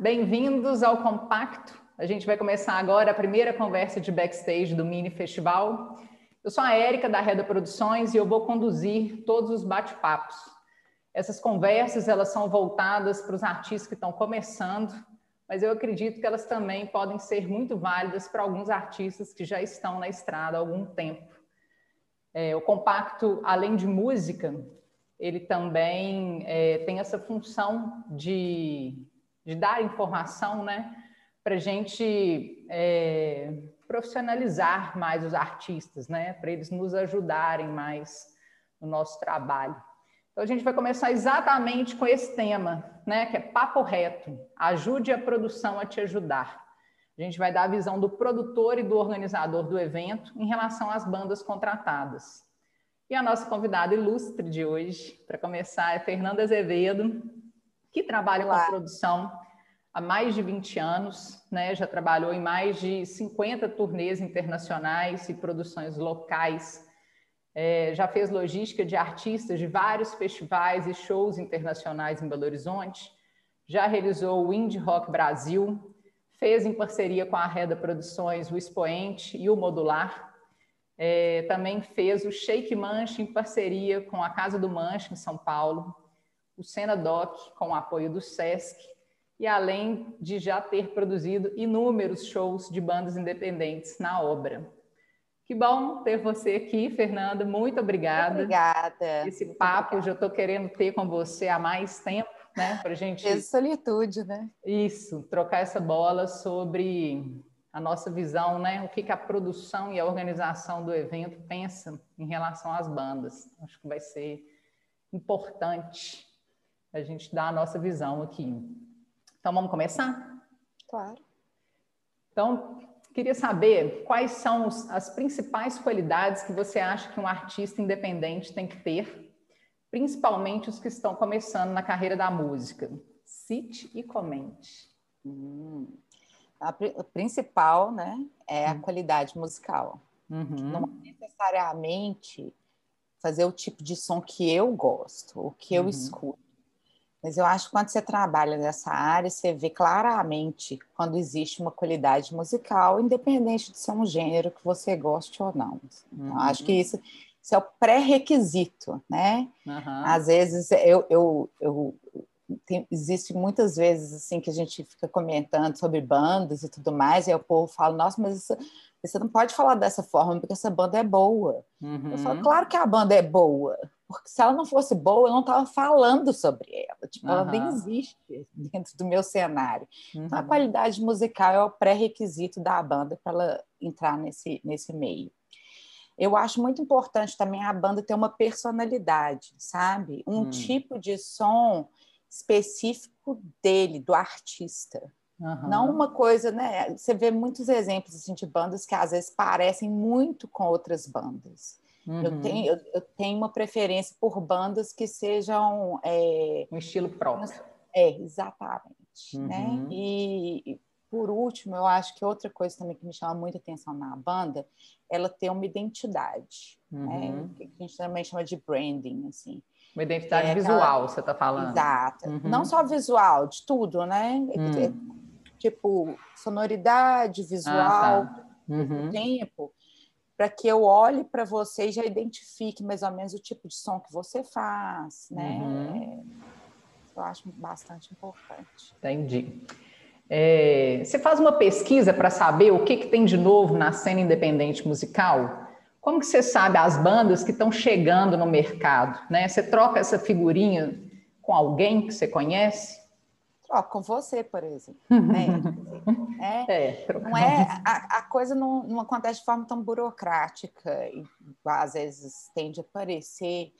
bem-vindos ao Compacto. A gente vai começar agora a primeira conversa de backstage do Mini Festival. Eu sou a Érica da Reda Produções e eu vou conduzir todos os bate-papos. Essas conversas elas são voltadas para os artistas que estão começando, mas eu acredito que elas também podem ser muito válidas para alguns artistas que já estão na estrada há algum tempo. É, o compacto, além de música, ele também é, tem essa função de, de dar informação, né, para a gente é, profissionalizar mais os artistas, né, para eles nos ajudarem mais no nosso trabalho. Então a gente vai começar exatamente com esse tema, né, que é papo reto. Ajude a produção a te ajudar. A gente vai dar a visão do produtor e do organizador do evento em relação às bandas contratadas. E a nossa convidada ilustre de hoje, para começar, é Fernanda Azevedo, que trabalha Olá. com produção há mais de 20 anos, né? já trabalhou em mais de 50 turnês internacionais e produções locais. É, já fez logística de artistas de vários festivais e shows internacionais em Belo Horizonte, já realizou o Indie Rock Brasil, fez em parceria com a Reda Produções o Expoente e o Modular, é, também fez o Shake Manche em parceria com a Casa do Manche, em São Paulo, o Cena Doc, com o apoio do SESC, e além de já ter produzido inúmeros shows de bandas independentes na obra. Que bom ter você aqui, Fernanda. Muito obrigada. Obrigada. Esse papo obrigada. já estou querendo ter com você há mais tempo, né? Para gente. Essa solitude, né? Isso, trocar essa bola sobre a nossa visão, né? O que, que a produção e a organização do evento pensa em relação às bandas. Acho que vai ser importante a gente dar a nossa visão aqui. Então, vamos começar? Claro. Então, Queria saber quais são as principais qualidades que você acha que um artista independente tem que ter, principalmente os que estão começando na carreira da música. Cite e comente. Hum. A principal, né, é a hum. qualidade musical. Uhum. Não é necessariamente fazer o tipo de som que eu gosto, o que eu uhum. escuto mas eu acho que quando você trabalha nessa área, você vê claramente quando existe uma qualidade musical, independente de ser um gênero que você goste ou não. Então, uhum. acho que isso, isso é o pré-requisito, né? Uhum. Às vezes, eu, eu, eu tem, existe muitas vezes assim que a gente fica comentando sobre bandas e tudo mais, e aí o povo fala, nossa, mas isso, você não pode falar dessa forma, porque essa banda é boa. Uhum. Eu falo, uhum. claro que a banda é boa, porque se ela não fosse boa, eu não estava falando sobre ela. Tipo, uhum. ela nem existe dentro do meu cenário. Uhum. Então, a uhum. qualidade musical é o pré-requisito da banda para ela entrar nesse, nesse meio. Eu acho muito importante também a banda ter uma personalidade, sabe? Um hum. tipo de som específico dele, do artista. Uhum. Não uma coisa, né? Você vê muitos exemplos assim, de bandas que às vezes parecem muito com outras bandas. Uhum. Eu, tenho, eu, eu, tenho uma preferência por bandas que sejam. É, um estilo próprio. É, exatamente. Né? Uhum. Né? E, e, por último, eu acho que outra coisa também que me chama muita atenção na banda, ela tem uma identidade, né? uhum. né? que a gente também chama de branding, assim. Uma identidade é, visual, aquela... você está falando. Exato. Uhum. Não só visual, de tudo, né? Hum. Tipo, sonoridade, visual, ah, tá. uhum. tempo para que eu olhe para você e já identifique mais ou menos o tipo de som que você faz, né? Uhum. Eu acho bastante importante. Entendi. É, você faz uma pesquisa para saber o que, que tem de novo na cena independente musical? Como que você sabe as bandas que estão chegando no mercado? Né? Você troca essa figurinha com alguém que você conhece? Ó, com você, por exemplo. Né? é, é, não é, a, a, coisa não, não acontece de forma tão burocrática, e às vezes tende a parecer,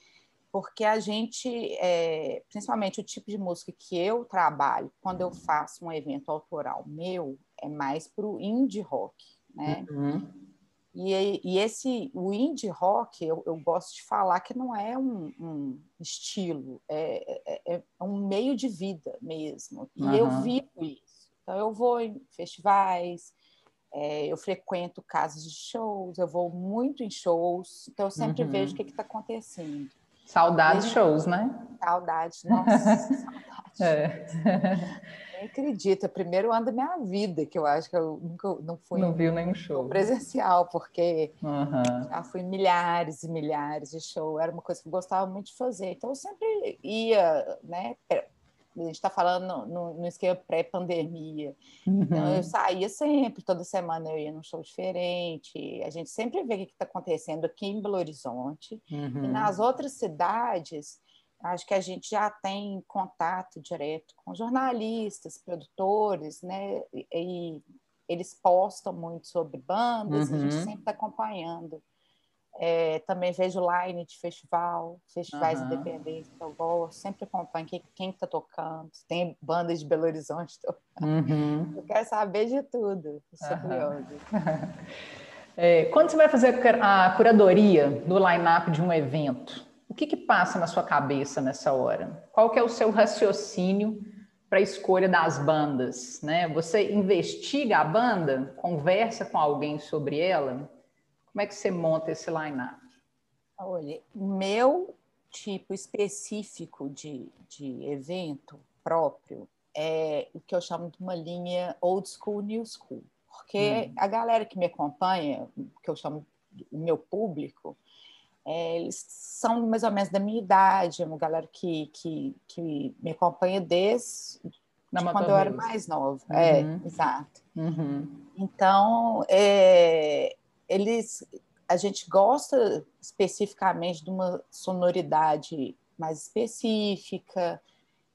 porque a gente, é, principalmente o tipo de música que eu trabalho, quando eu faço um evento autoral meu, é mais para o indie rock, né? Uhum. E, e, esse, o indie rock, eu, eu, gosto de falar que não é um, um estilo, é, é, é, um meio de vida mesmo. E uhum. eu vivo isso. Então, eu vou em festivais, é, eu frequento casas de shows, eu vou muito em shows, então eu sempre uhum. vejo o que está acontecendo. Saudades shows, né? Saudades, nossa, saudades. Nem acredito, é o primeiro ano da minha vida que eu acho que eu nunca não fui. Não viu nenhum show. Presencial, porque uhum. já fui milhares e milhares de shows, era uma coisa que eu gostava muito de fazer. Então eu sempre ia, né? A gente está falando no, no, esquema pré-pandemia. Uhum. Então, eu saía sempre, toda semana eu ia num show diferente. A gente sempre vê o que está acontecendo aqui em Belo Horizonte. Uhum. E nas outras cidades, acho que a gente já tem contato direto com jornalistas, produtores, né? E, eles postam muito sobre bandas, uhum. a gente uhum. sempre está acompanhando. É, também vejo line de festival, festivais uhum. independentes que eu gosto, sempre acompanho quem está tocando, tem bandas de Belo Horizonte tocando. Uhum. Eu quero saber de tudo, sou uhum. curiosa. É, quando você vai fazer a curadoria do line-up de um evento, que, que passa na sua cabeça nessa hora? Qual que é o seu raciocínio para a escolha das bandas? Né? Você investiga a banda, conversa com alguém sobre ela? Como é que você monta esse line-up? Olha, meu tipo específico de, de evento próprio é o que eu chamo de uma linha old school, new school. Porque hum. a galera que me acompanha, que eu chamo o meu público, é, eles são mais ou menos da minha idade, é uma galera que, que, que me acompanha desde de quando eu era mais nova. É, uhum. É, exato. Uhum. Então, é, eles a gente gosta especificamente de uma sonoridade mais específica.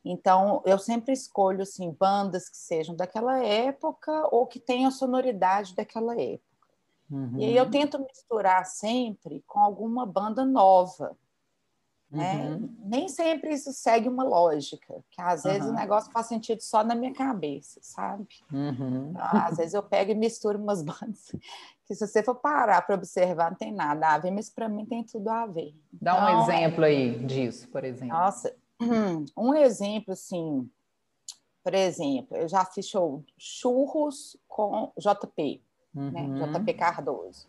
Então, eu sempre escolho assim bandas que sejam daquela época ou que tenham a sonoridade daquela época. Uhum. E aí eu tento misturar sempre com alguma banda nova. Né? Uhum. Nem sempre isso segue uma lógica, que às vezes uhum. o negócio faz sentido só na minha cabeça, sabe? Uhum. Às vezes eu pego e misturo umas bandas que se você for parar para observar, não tem nada a ver, mas para mim tem tudo a ver. Dá então, um exemplo aí disso, por exemplo. Nossa, um exemplo assim, por exemplo, eu já fiz show churros com JP? Uhum. né? JP Cardoso.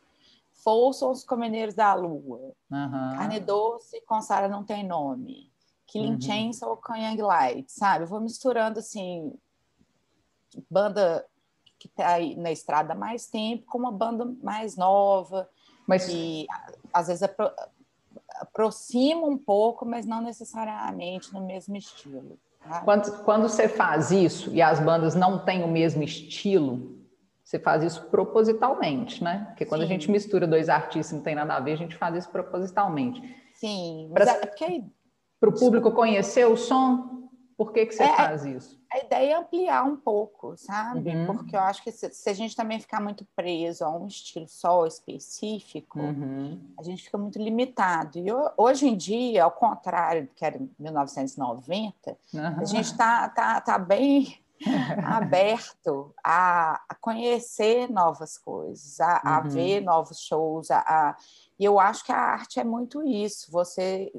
Folsons com Mineiros da Lua. Uhum. Carne Doce com Sara Não Tem Nome. Killing uhum. Chainsaw com Young Light, sabe? Eu vou misturando, assim, banda que está aí na estrada há mais tempo com uma banda mais nova. Mas... E às vezes apro aproxima um pouco, mas não necessariamente no mesmo estilo. Quando, quando você faz isso e as bandas não têm o mesmo estilo, você faz isso propositalmente, né? Porque quando Sim. a gente mistura dois artistas e não tem nada a ver, a gente faz isso propositalmente. Sim, para é porque... o público conhecer o som, por que, que você é, faz isso? A ideia é ampliar um pouco, sabe? Uhum. Porque eu acho que se, se, a gente também ficar muito preso a um estilo só específico, uhum. a gente fica muito limitado. E hoje em dia, ao contrário do que era em 1990, uhum. a gente está tá, tá bem aberto a, a, conhecer novas coisas, a, uhum. a ver novos shows. A, a, e eu acho que a arte é muito isso. Você,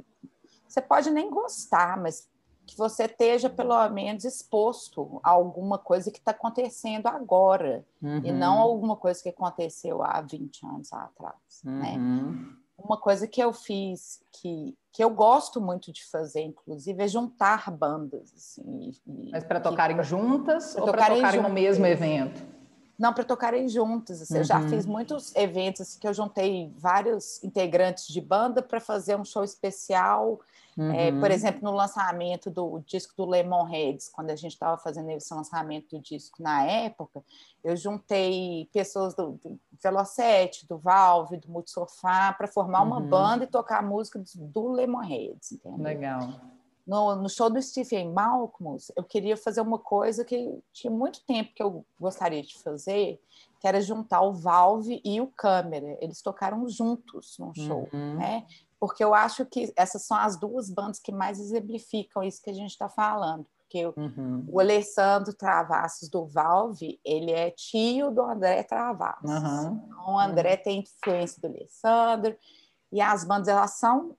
você pode nem gostar, mas que você esteja pelo menos exposto a alguma coisa que está acontecendo agora uhum. e não alguma coisa que aconteceu há 20 anos atrás, né? uhum. né? Uma coisa que eu fiz que, que eu gosto muito de fazer, inclusive, é juntar bandas. Assim, e, Mas para tocarem juntas ou para tocarem, tocarem no mesmo evento? Não, para tocarem juntas. Assim, uhum. Eu já uhum. fiz muitos eventos assim, que eu juntei vários integrantes de banda para fazer um show especial Uhum. É, por uhum. exemplo, no lançamento do disco do Lemonheads, quando a gente estava fazendo esse lançamento do disco na época, eu juntei pessoas do, do Velocete, do Valve, do Multisofá, para formar uma uhum. banda e tocar a música do, do Lemonheads. Entendeu? Legal. No, no, show do Stephen Malcolm, eu queria fazer uma coisa que tinha muito tempo que eu gostaria de fazer, que era juntar o Valve e o Câmera. Eles tocaram juntos num show, uhum. né? porque eu acho que essas são as duas bandas que mais exemplificam isso que a gente está falando. Porque uhum. o Alessandro Travassos do Valve, ele é tio do André Travassos. Uhum. Então, o André uhum. tem influência do Alessandro, e as bandas elas são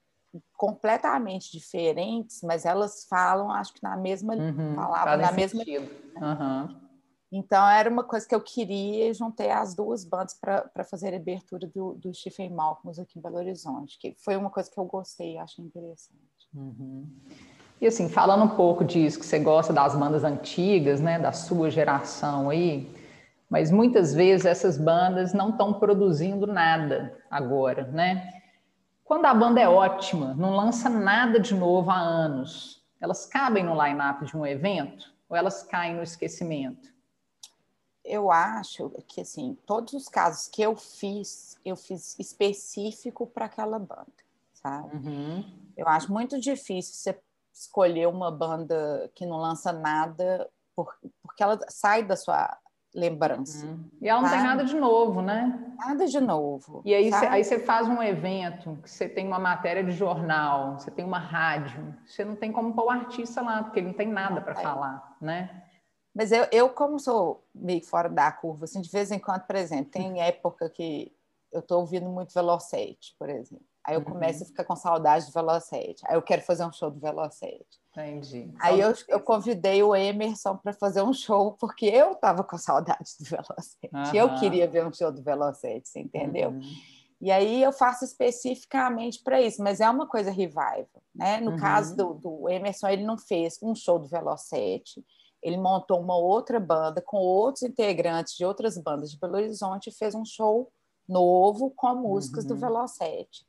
completamente diferentes, mas elas falam, acho que na mesma uhum. palavra, na mesma. Sentido. Uhum. Então, era uma coisa que eu queria e juntei as duas bandas para fazer a abertura do, do Stephen Malcolm aqui em Belo Horizonte, que foi uma coisa que eu gostei e achei interessante. Uhum. E assim, falando um pouco disso, que você gosta das bandas antigas, né, da sua geração aí, mas muitas vezes essas bandas não estão produzindo nada agora, né? Quando a banda é ótima, não lança nada de novo há anos, elas cabem no line-up de um evento ou elas caem no esquecimento? Eu acho que, assim, todos os casos que eu fiz, eu fiz específico para aquela banda, sabe? Uhum. Eu acho muito difícil você escolher uma banda que não lança nada por, porque ela sai da sua lembrança. Uhum. E ela não tem nada de novo, né? Nada de novo. E aí, cê, aí você faz um evento, que você tem uma matéria de jornal, você tem uma rádio, você não tem como pôr o artista lá, porque ele não tem nada para falar, né? Mas eu, eu, como sou meio fora da curva, assim, de vez em quando, por exemplo, tem época que eu estou ouvindo muito Velocete, por exemplo. Aí eu começo uhum. a ficar com saudade do Velocete. Aí eu quero fazer um show do Velocete. Entendi. Aí eu, eu convidei o Emerson para fazer um show, porque eu estava com saudade do Velocete. Uhum. Eu queria ver um show do Velocete, você entendeu? Uhum. E aí eu faço especificamente para isso, mas é uma coisa revival, né? No uhum. caso do, do, Emerson, ele não fez um show do Velocete, ele montou uma outra banda com outros integrantes de outras bandas de Belo Horizonte e fez um show novo com músicas do uhum. Velocete.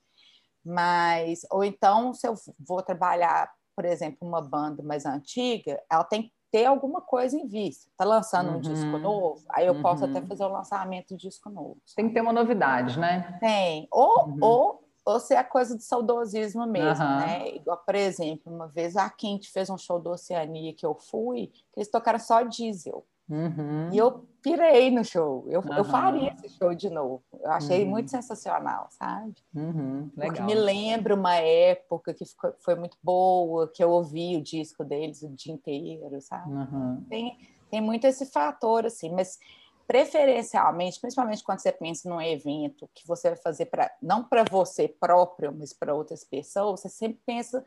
Mas, ou então, se eu vou trabalhar por exemplo, uma banda mais antiga, ela tem que ter alguma coisa em vista. Está lançando uhum. um disco novo, aí eu uhum. posso até uhum. fazer o lançamento do disco novo. Sabe? Tem que ter uma novidade, né? Tem. Ou, uhum. ou, ou ser a coisa do saudosismo mesmo, né? Igual, por exemplo, uma vez a Quinte fez um show do Oceania que eu fui, que eles tocaram só diesel. Uhum. E eu pirei no show. Eu, uhum. eu faria esse show de novo. Eu achei uhum. muito sensacional, sabe? Uhum. Legal. Porque me lembra uma época que ficou, foi muito boa, que eu ouvi o disco deles o dia inteiro, sabe? Tem, tem muito esse fator, assim, mas preferencialmente, principalmente quando você pensa num evento que você vai fazer para não para você próprio, mas para outras pessoas, você sempre pensa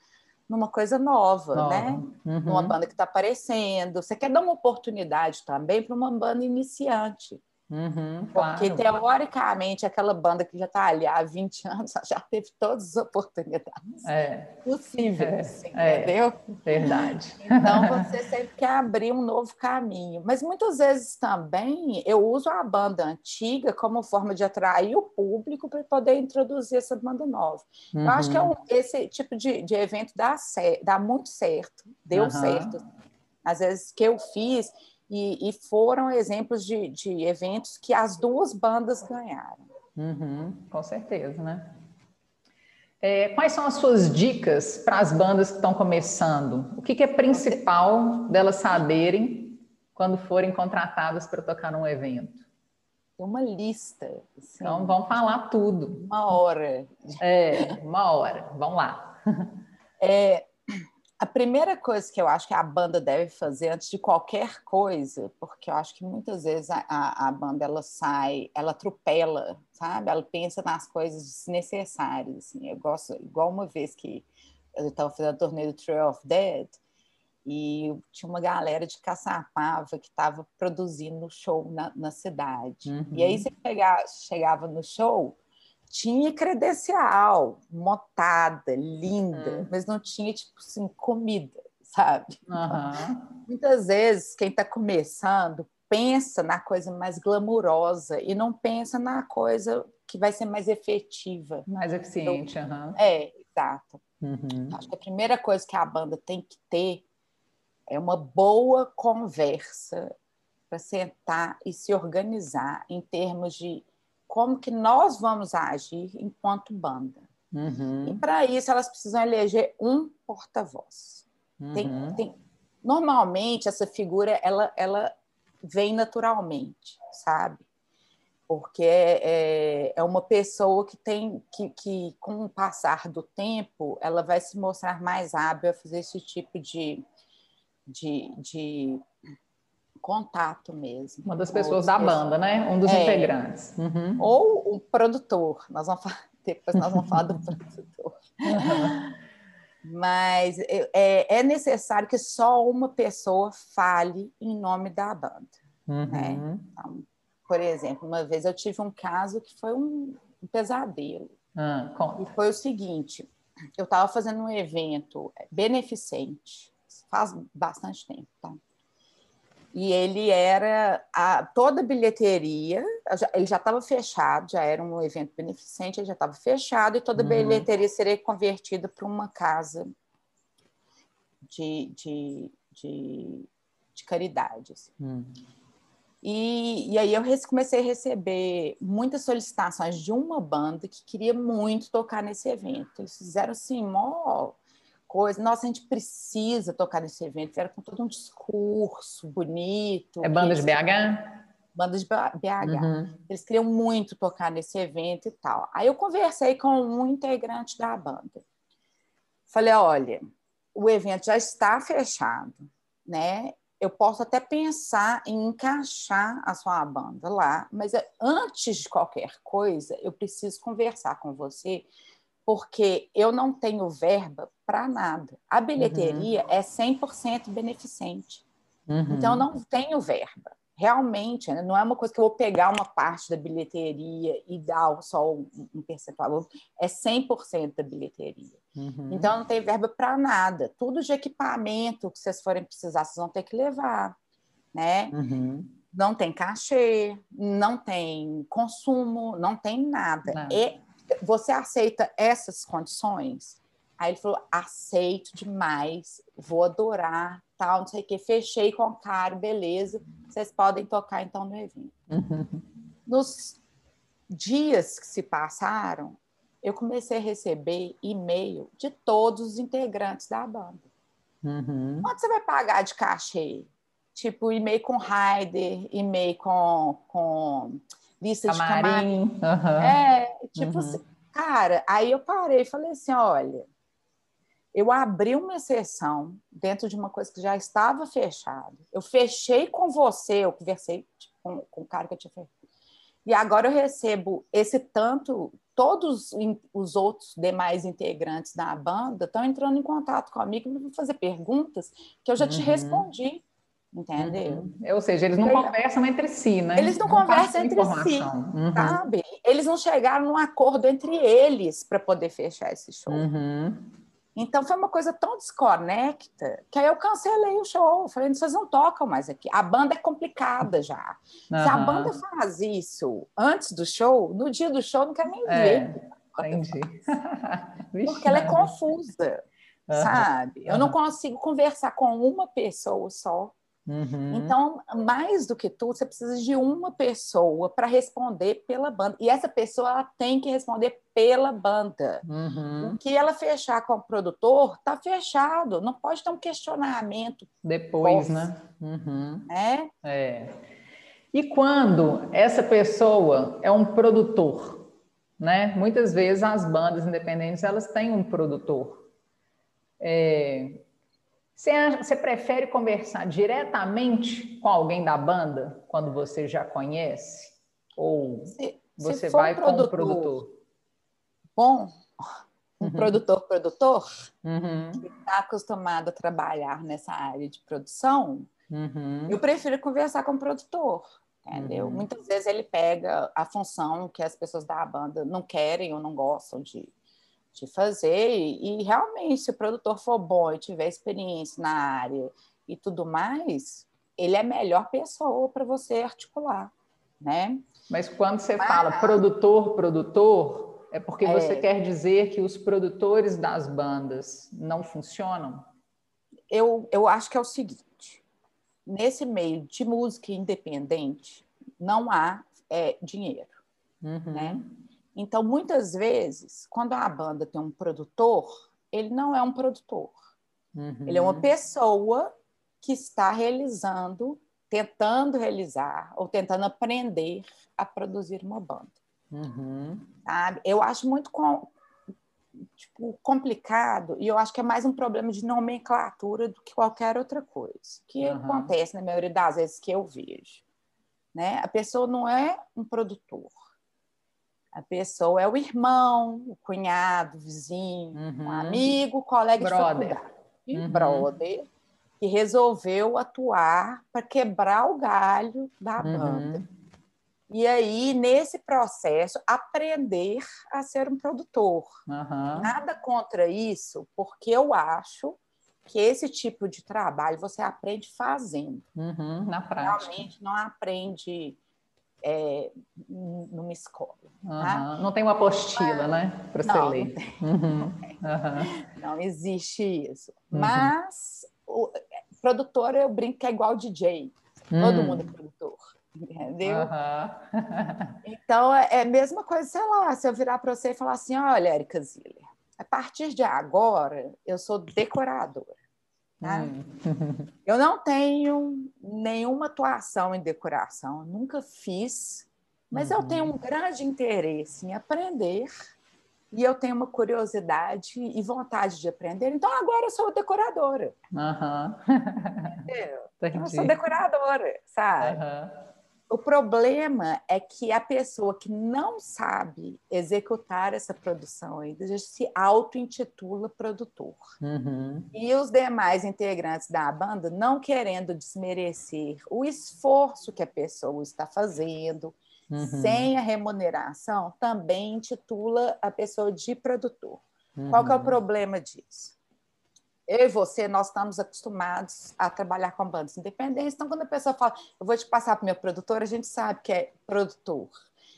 numa coisa nova, nova. né? Uhum. Numa banda que está aparecendo. Você quer dar uma oportunidade também para uma banda iniciante. Uhum, Porque, claro. teoricamente, aquela banda que já está ali há 20 anos já teve todas as oportunidades é. possíveis, é. entendeu? É. Verdade. Então, você sempre quer abrir um novo caminho. Mas, muitas vezes, também, eu uso a banda antiga como forma de atrair o público para poder introduzir essa banda nova. Uhum. Eu acho que é um, esse tipo de, de evento dá, dá muito certo, deu uhum. certo. Às vezes, que eu fiz e, e foram exemplos de, de, eventos que as duas bandas ganharam. Uhum, com certeza, né? É, quais são as suas dicas para as bandas que estão começando? O que, que é principal delas saberem quando forem contratadas para tocar num evento? Uma lista. Assim, então, vamos falar tudo. Uma hora. É, uma hora. Vamos lá. É, a primeira coisa que eu acho que a banda deve fazer antes de qualquer coisa, porque eu acho que muitas vezes a, a, a banda ela sai, ela atropela, sabe? Ela pensa nas coisas desnecessárias. Assim. Eu gosto, igual uma vez que eu estava fazendo a turnê do Trail of Dead e tinha uma galera de Caçapava que estava produzindo show na, na cidade. Uhum. E aí uhum. você pegava, chegava no show, tinha credencial, motada, linda, uhum. mas não tinha, tipo assim, comida, sabe? Uhum. Muitas vezes, quem está começando pensa na coisa mais glamurosa e não pensa na coisa que vai ser mais efetiva. Mais eficiente, então, uhum. É, exato. Uhum. Acho que a primeira coisa que a banda tem que ter é uma boa conversa para sentar e se organizar em termos de como que nós vamos agir enquanto banda. Uhum. E para isso elas precisam eleger um porta-voz. Uhum. Tem, tem, normalmente essa figura ela, ela vem naturalmente, sabe? Porque é, é uma pessoa que tem que, que, com o passar do tempo, ela vai se mostrar mais hábil a fazer esse tipo de, de, de contato mesmo. Uma das pessoas da banda, né? Um dos é, integrantes. Uhum. Ou o produtor. Nós vamos falar, depois nós vamos falar do produtor. Uhum. Mas é, é, necessário que só uma pessoa fale em nome da banda. Né? Uhum. Né? Então, por exemplo, uma vez eu tive um caso que foi um, um pesadelo. Ah, e foi o seguinte: eu estava fazendo um evento beneficente, faz bastante tempo, tá? E ele era a, toda a bilheteria, ele já estava fechado, já era um evento beneficente, ele já estava fechado, e toda a uhum. bilheteria seria convertida para uma casa de, de, de, de caridade. Assim. Uhum. E, e aí eu comecei a receber muitas solicitações de uma banda que queria muito tocar nesse evento. Eles fizeram assim, mó coisa. Nossa, a gente precisa tocar nesse evento. Era com todo um discurso bonito. É banda de BH? Banda de BH. Uhum. Eles queriam muito tocar nesse evento e tal. Aí eu conversei com um integrante da banda. Falei, olha, o evento já está fechado, né? eu posso até pensar em encaixar a sua banda lá, mas é, antes de qualquer coisa, eu preciso conversar com você, porque eu não tenho verba para nada. A bilheteria uhum. é 100% beneficente. Uhum. Então, eu não tenho verba realmente, né? não é uma coisa que eu vou pegar uma parte da bilheteria e dar só um percentual, é 100% da bilheteria. Uhum. Então, não tem verba para nada. Tudo de equipamento que vocês forem precisar, vocês vão ter que levar, né? Uhum. Não tem cachê, não tem consumo, não tem nada. Não. E você aceita essas condições? Aí ele falou: aceito demais, vou adorar, tal, não sei o que. Fechei com o cara, beleza. Vocês podem tocar então no evento. Uhum. Nos dias que se passaram, eu comecei a receber e-mail de todos os integrantes da banda. Uhum. Quanto você vai pagar de cachê? Tipo, e-mail com rider, e-mail com, com lista camarim. de camarim. Uhum. É, tipo, uhum. assim, cara, aí eu parei e falei assim: olha, eu abri uma exceção dentro de uma coisa que já estava fechada. Eu fechei com você, eu conversei com, com o cara que eu tinha feito. E agora eu recebo esse tanto, todos os outros demais integrantes da banda estão entrando em contato comigo para fazer perguntas que eu já te uhum. respondi. Entendeu? Uhum. Ou seja, eles não conversam entre si, né? Eles não, não conversam entre si, uhum. sabe? Eles não chegaram num acordo entre eles para poder fechar esse show. Uhum. Então foi uma coisa tão desconecta que aí eu cancelei o show. Falei, vocês não tocam mais aqui. A banda é complicada já. Se a banda faz isso antes do show, no dia do show não quer nem é, ver. Entendi. Porque ela é confusa, sabe? Eu não consigo conversar com uma pessoa só Uhum. Então, mais do que tudo, você precisa de uma pessoa para responder pela banda. E essa pessoa ela tem que responder pela banda. Uhum. O que ela fechar com o produtor está fechado. Não pode ter um questionamento. Depois, né? Uhum. É? é. E quando essa pessoa é um produtor, né? Muitas vezes as bandas independentes elas têm um produtor. É, você, você prefere conversar diretamente com alguém da banda quando você já conhece? Ou se, você se vai um produtor, com o produtor? Bom, um uhum. produtor produtor uhum. que está acostumado a trabalhar nessa área de produção, uhum. eu prefiro conversar com o produtor, entendeu? Uhum. Muitas vezes ele pega a função que as pessoas da banda não querem ou não gostam de, de fazer. E, e, realmente, se o produtor for bom e tiver experiência na área e tudo mais, ele é a melhor pessoa para você articular, né? Mas quando você Mas... fala produtor, produtor, é porque é... você quer dizer que os produtores das bandas não funcionam? Eu, eu acho que é o seguinte: nesse meio de música independente, não há é, dinheiro, uhum. né? Então, muitas vezes, quando a banda tem um produtor, ele não é um produtor. Uhum. Ele é uma pessoa que está realizando, tentando realizar ou tentando aprender a produzir uma banda. Uhum. Eu acho muito com, tipo, complicado e eu acho que é mais um problema de nomenclatura do que qualquer outra coisa. Que uhum. acontece na maioria das vezes que eu vejo. Né? A pessoa não é um produtor a pessoa é o irmão, o cunhado, o vizinho, uhum. um amigo, colega brother. de faculdade, uhum. brother, que resolveu atuar para quebrar o galho da uhum. banda. E aí, nesse processo, aprender a ser um produtor. Nada contra isso, porque eu acho que esse tipo de trabalho você aprende fazendo. Uhum, na prática. Realmente não aprende é, numa escola. Uhum. Tá? Não tem uma apostila, Mas, né? Para você ler. Não, uhum. não, existe isso. Uhum. Mas o produtor, eu brinco que é igual DJ. Todo hum. mundo é produtor. Entendeu? então, é, é a mesma coisa, sei lá, se eu virar para você e falar assim: olha, Erika Ziller, a partir de agora, eu sou decoradora. Tá? Hum. eu não tenho nenhuma atuação em decoração, nunca fiz, mas uhum. eu tenho um grande interesse em aprender e eu tenho uma curiosidade e vontade de aprender. Então, agora eu sou decoradora. Uhum. eu sou decoradora, sabe? Uhum. O problema é que a pessoa que não sabe executar essa produção ainda se auto-intitula produtor. Uhum. E os demais integrantes da banda, não querendo desmerecer o esforço que a pessoa está fazendo, uhum. sem a remuneração, também intitula a pessoa de produtor. Uhum. Qual que é o uhum. problema disso? Eu e você, nós estamos acostumados a trabalhar com bandas independentes. Então, quando a pessoa fala, eu vou te passar para o meu produtor, a gente sabe que é produtor.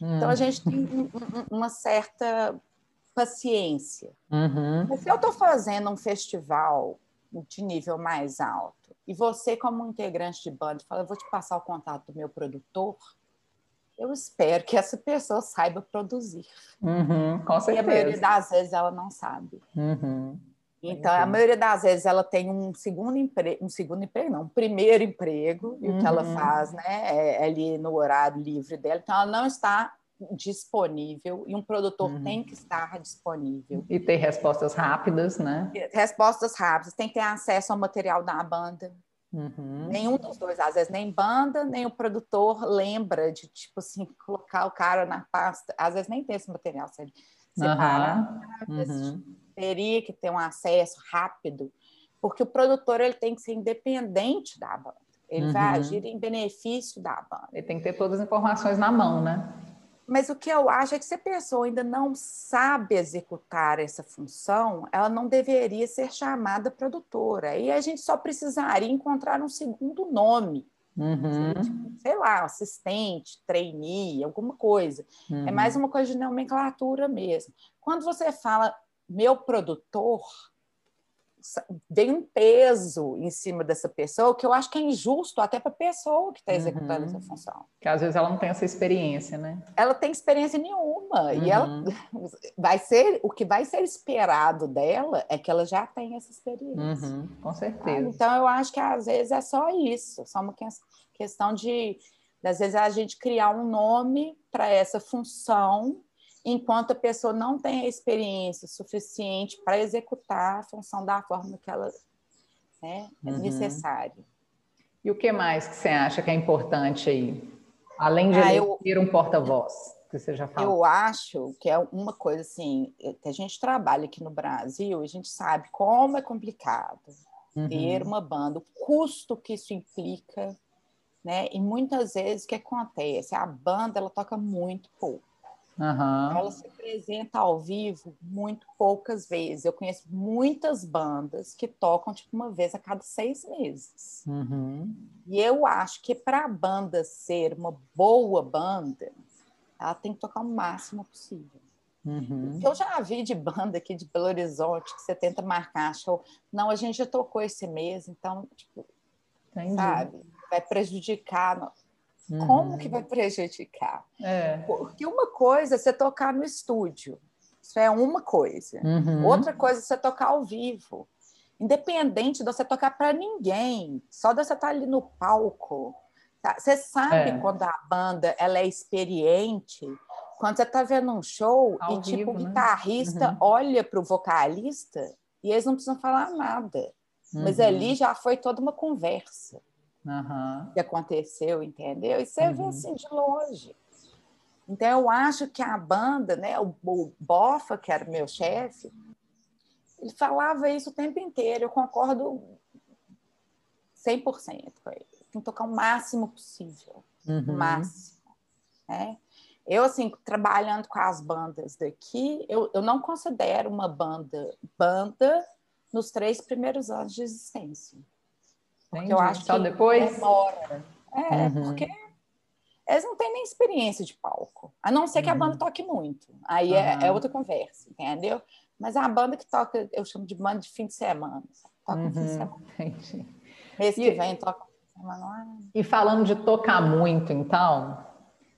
Hum. Então, a gente tem uma certa paciência. Uhum. Mas se eu estou fazendo um festival de nível mais alto e você, como integrante de banda, fala, eu vou te passar o contato do meu produtor, eu espero que essa pessoa saiba produzir. Uhum, com certeza. E a maioria das vezes ela não sabe. Uhum. Então, a maioria das vezes ela tem um segundo emprego, um segundo emprego, não, um primeiro emprego, e uhum. o que ela uhum. faz, né, é, é ali no horário livre dela. Então, ela não está disponível e um produtor uhum. tem que estar disponível. E ter respostas rápidas, né? Respostas rápidas, tem que ter acesso ao material da banda. Uhum. Nenhum dos dois, às vezes nem banda, nem o produtor lembra de, tipo assim, colocar o cara na pasta. Às vezes nem tem esse material separado. Uhum teria que ter um acesso rápido, porque o produtor ele tem que ser independente da banda. Ele uhum. vai agir em benefício da banda. Ele tem que ter todas as informações na mão, né? Mas o que eu acho é que se a pessoa ainda não sabe executar essa função, ela não deveria ser chamada produtora. E a gente só precisaria encontrar um segundo nome. Uhum. Sei lá, assistente, trainee, alguma coisa. É uhum. É mais uma coisa de nomenclatura mesmo. Quando você fala meu produtor vem um peso em cima dessa pessoa que eu acho que é injusto até para a pessoa que está executando uhum. essa função. Que às vezes ela não tem essa experiência, né? Ela tem experiência nenhuma uhum. e ela uhum. vai ser o que vai ser esperado dela é que ela já tenha essa experiência. Uhum. Com certeza. então eu acho que às vezes é só isso, só uma questão de às vezes a gente criar um nome para essa função enquanto a pessoa não tem a experiência suficiente para executar a função da forma que ela né, é uhum. necessária. E o que mais que você acha que é importante aí? Além de ah, eu, ter um porta-voz, que você já falou. Eu acho que é uma coisa assim, que a gente trabalha aqui no Brasil, a gente sabe como é complicado uhum. ter uma banda, o custo que isso implica, né? E muitas vezes o que acontece? A banda ela toca muito pouco. Uhum. Ela se apresenta ao vivo muito poucas vezes. Eu conheço muitas bandas que tocam tipo uma vez a cada seis meses. Uhum. E eu acho que para a banda ser uma boa banda, ela tem que tocar o máximo possível. Uhum. Eu já vi de banda aqui de Belo Horizonte que você tenta marcar show. Não, a gente já tocou esse mês, então, tipo, Entendi. sabe, vai prejudicar. Uhum. Como que vai prejudicar? É. Porque uma coisa é você tocar no estúdio, isso é uma coisa. Uhum. Outra coisa é você tocar ao vivo. Independente de você tocar para ninguém, só de você estar tá ali no palco. Tá? Você sabe é. quando a banda ela é experiente, quando você está vendo um show ao e tipo, vivo, o né? guitarrista uhum. olha para o vocalista e eles não precisam falar nada. Mas uhum. ali já foi toda uma conversa uhum. que aconteceu, entendeu? E você uhum. vê assim de longe. Então, eu acho que a banda, né, o, o Bofa, que era meu chefe, ele falava isso o tempo inteiro. Eu concordo 100% com ele. Tem que tocar o máximo possível. Uhum. O máximo. né? Eu, assim, trabalhando com as bandas daqui, eu, eu não considero uma banda banda nos três primeiros anos de existência. Porque Entendi. eu acho Só que depois? demora. É, uhum. porque eles não têm nem experiência de palco. A não ser que a banda uhum. toque muito. Aí uhum. é, é, outra conversa, entendeu? Mas a banda que toca, eu chamo de banda de fim de semana. Toca uhum. fim de uhum. semana. Entendi. Mês que vem toca semana. E falando de tocar muito, então,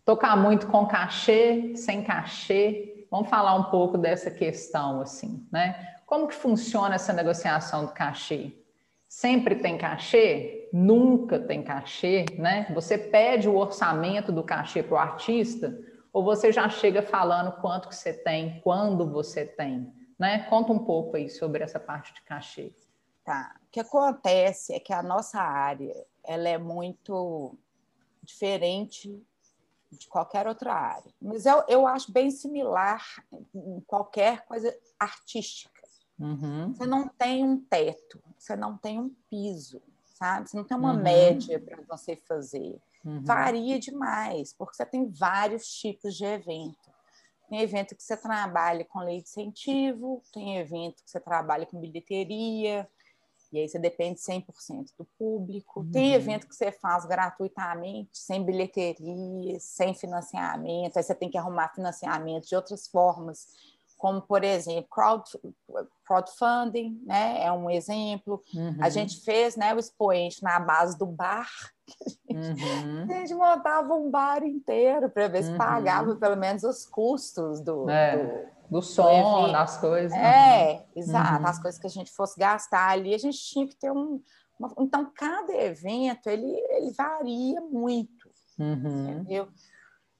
tocar muito com cachê, sem cachê, vamos falar um pouco dessa questão, assim, né? Como que funciona essa negociação do cachê? Sempre tem cachê? Nunca tem cachê, né? Você pede o orçamento do cachê para o artista ou você já chega falando quanto que você tem, quando você tem, né? Conta um pouco aí sobre essa parte de cachê. Tá. O que acontece é que a nossa área ela é muito diferente de qualquer outra área, mas eu, eu acho bem similar em qualquer coisa artística. Uhum. Você não tem um teto, você não tem um piso, sabe? Você não tem uma uhum. média para você fazer. Uhum. Varia demais, porque você tem vários tipos de evento. Tem evento que você trabalha com lei de incentivo, tem evento que você trabalha com bilheteria, e aí você depende 100% do público. Uhum. Tem evento que você faz gratuitamente, sem bilheteria, sem financiamento, aí você tem que arrumar financiamento de outras formas como, por exemplo, crowd, crowdfunding, né? É um exemplo. Uhum. A gente fez né, o expoente na base do bar. Uhum. A gente montava um bar inteiro para ver se uhum. pagava pelo menos os custos do, é, do, do, som, do das coisas. É, exato. Uhum. As coisas que a gente fosse gastar ali, a gente tinha que ter um. Uma, então, cada evento ele, ele varia muito. Uhum. Entendeu?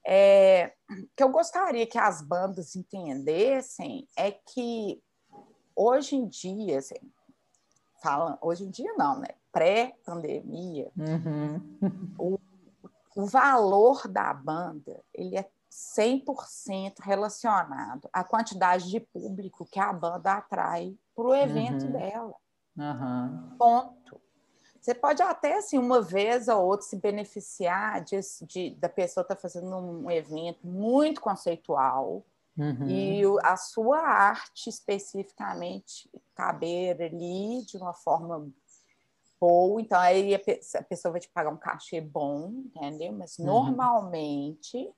É, que eu gostaria que as bandas entendessem é que hoje em dia, assim, falam, hoje em dia não, né? Pré-pandemia, uhum. o, o valor da banda ele é 100% relacionado à quantidade de público que a banda atrai para o evento uhum. dela. Uhum. Ponto. Você pode até, assim, uma vez ou outra se beneficiar de, de da pessoa estar tá fazendo um evento muito conceitual uhum. e a sua arte especificamente caber ali de uma forma boa. Então, aí a pessoa vai te pagar um cachê bom, entendeu? Mas, uhum. normalmente,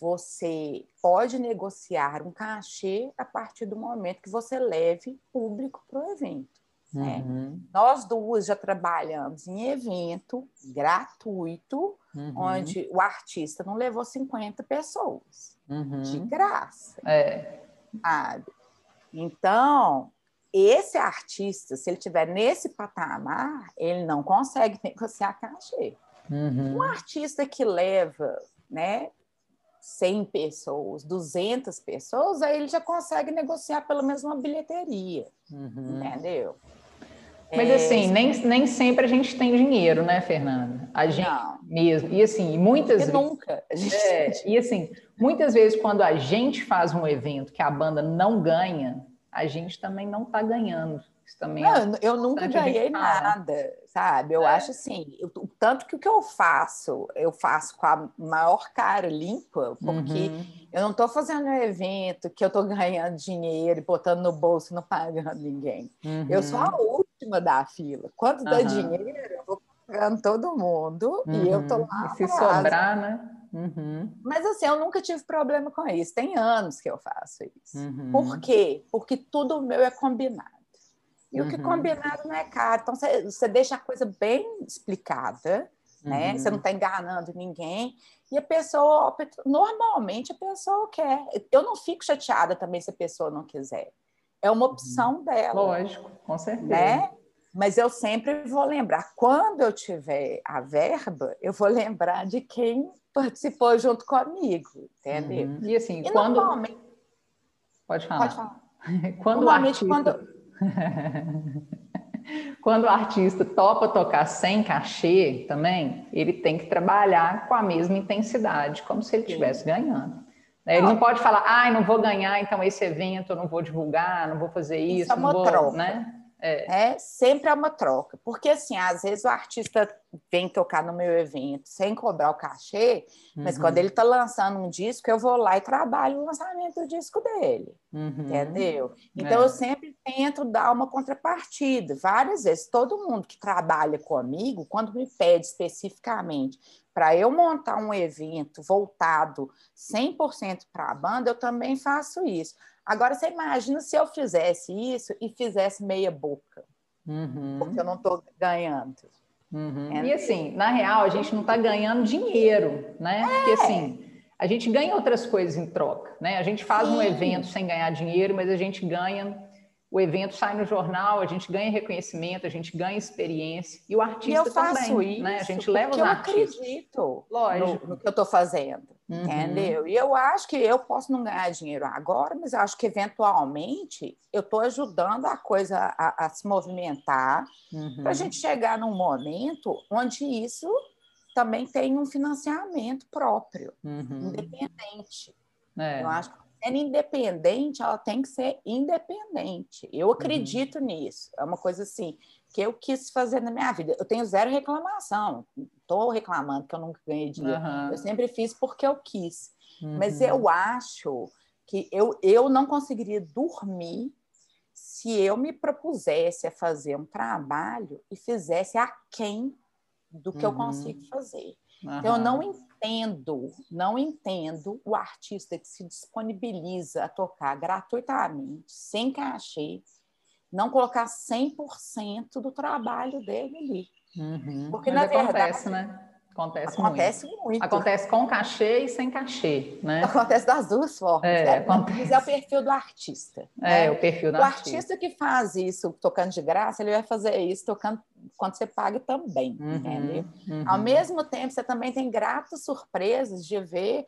você pode negociar um cachê a partir do momento que você leve público para o evento. Né? Uhum. Nós duas já trabalhamos em evento gratuito, uhum. onde o artista não levou 50 pessoas, uhum. de graça. É. Sabe? Então, esse artista, se ele estiver nesse patamar, ele não consegue negociar cachê. Uhum. Um artista que leva né, 100 pessoas, 200 pessoas, aí ele já consegue negociar pelo menos uma bilheteria, uhum. entendeu? Mas é, assim, nem, nem sempre a gente tem dinheiro, né, Fernanda? A gente não. mesmo. E assim, muitas vezes. nunca. É, e assim, muitas vezes, quando a gente faz um evento que a banda não ganha, a gente também não está ganhando. Isso também não, é eu nunca ganhei nada, sabe? Eu é. acho assim, o tanto que o que eu faço, eu faço com a maior cara limpa, porque uhum. eu não estou fazendo um evento que eu estou ganhando dinheiro e botando no bolso e não pagando ninguém. Uhum. Eu sou a última da fila. Quando dá dinheiro, eu vou pagando todo mundo uhum. e eu tô uhum. lá. E se sobrar, né? Uhum. Mas assim, eu nunca tive problema com isso. Tem anos que eu faço isso. Uhum. Por quê? Porque tudo meu é combinado. E o que é uhum. combinado não é caro. Então, você, você deixa a coisa bem explicada, né? Você não está enganando ninguém. E a pessoa, normalmente, a pessoa quer. Eu não fico chateada também se a pessoa não quiser é uma opção uhum. dela. Lógico, com certeza. Né? Mas eu sempre vou lembrar, quando eu tiver a verba, eu vou lembrar de quem participou junto comigo, entendeu? Uhum. E assim, e quando. Normalmente... Pode falar. Pode falar. quando normalmente, o artista... quando. quando o artista topa tocar sem cachê também, ele tem que trabalhar com a mesma intensidade, como se ele estivesse ganhando. Né? Ele não pode falar, ai, não vou ganhar, então esse evento eu não vou divulgar, não vou fazer isso. isso é uma vou, troca. Né? É. é. Sempre é uma troca. Porque, assim, às vezes o artista vem tocar no meu evento sem cobrar o cachê, uhum. mas quando ele está lançando um disco, eu vou lá e trabalho o lançamento do disco dele. Uhum. Entendeu? Então, é. eu sempre tento dar uma contrapartida. Várias vezes, todo mundo que trabalha comigo, quando me pede especificamente para eu montar um evento voltado 100% para a banda, eu também faço isso. Agora, você imagina se eu fizesse isso e fizesse meia boca, uhum. porque eu não estou ganhando. Uhum. É, e assim, na real, a gente não está ganhando dinheiro, né? É. Porque assim, a gente ganha outras coisas em troca, né? A gente faz Sim. um evento sem ganhar dinheiro, mas a gente ganha o evento sai no jornal, a gente ganha reconhecimento, a gente ganha experiência e o artista e eu faço também, isso, né? A gente leva os eu artistas. acredito Lógico. No, no que eu estou fazendo, uhum. entendeu? E eu acho que eu posso não ganhar dinheiro agora, mas eu acho que eventualmente eu estou ajudando a coisa a, a se movimentar uhum. para a gente chegar num momento onde isso também tem um financiamento próprio, uhum. independente. É. Eu acho que sendo independente, ela tem que ser independente. Eu uhum. acredito uhum. nisso. É uma coisa assim que eu quis fazer na minha vida. Eu tenho zero reclamação. Estou reclamando que eu nunca ganhei dinheiro. Uhum. Eu sempre fiz porque eu quis. Uhum. Mas eu acho que eu, eu não conseguiria dormir se eu me propusesse a fazer um trabalho e fizesse aquém do que eu consigo fazer. Então, eu não entendo, não entendo o artista que se disponibiliza a tocar gratuitamente, sem cachê, não colocar 100% do trabalho dele ali. Uhum. Porque, Mas na acontece, verdade, né? Acontece, acontece muito. muito. Acontece com cachê e sem cachê, né? Acontece das duas formas. É, né? acontece. é o perfil do artista. É, né? o perfil do o artista. O artista que faz isso tocando de graça, ele vai fazer isso tocando quando você paga também, uhum, entendeu? Uhum. Ao mesmo tempo, você também tem gratas surpresas de ver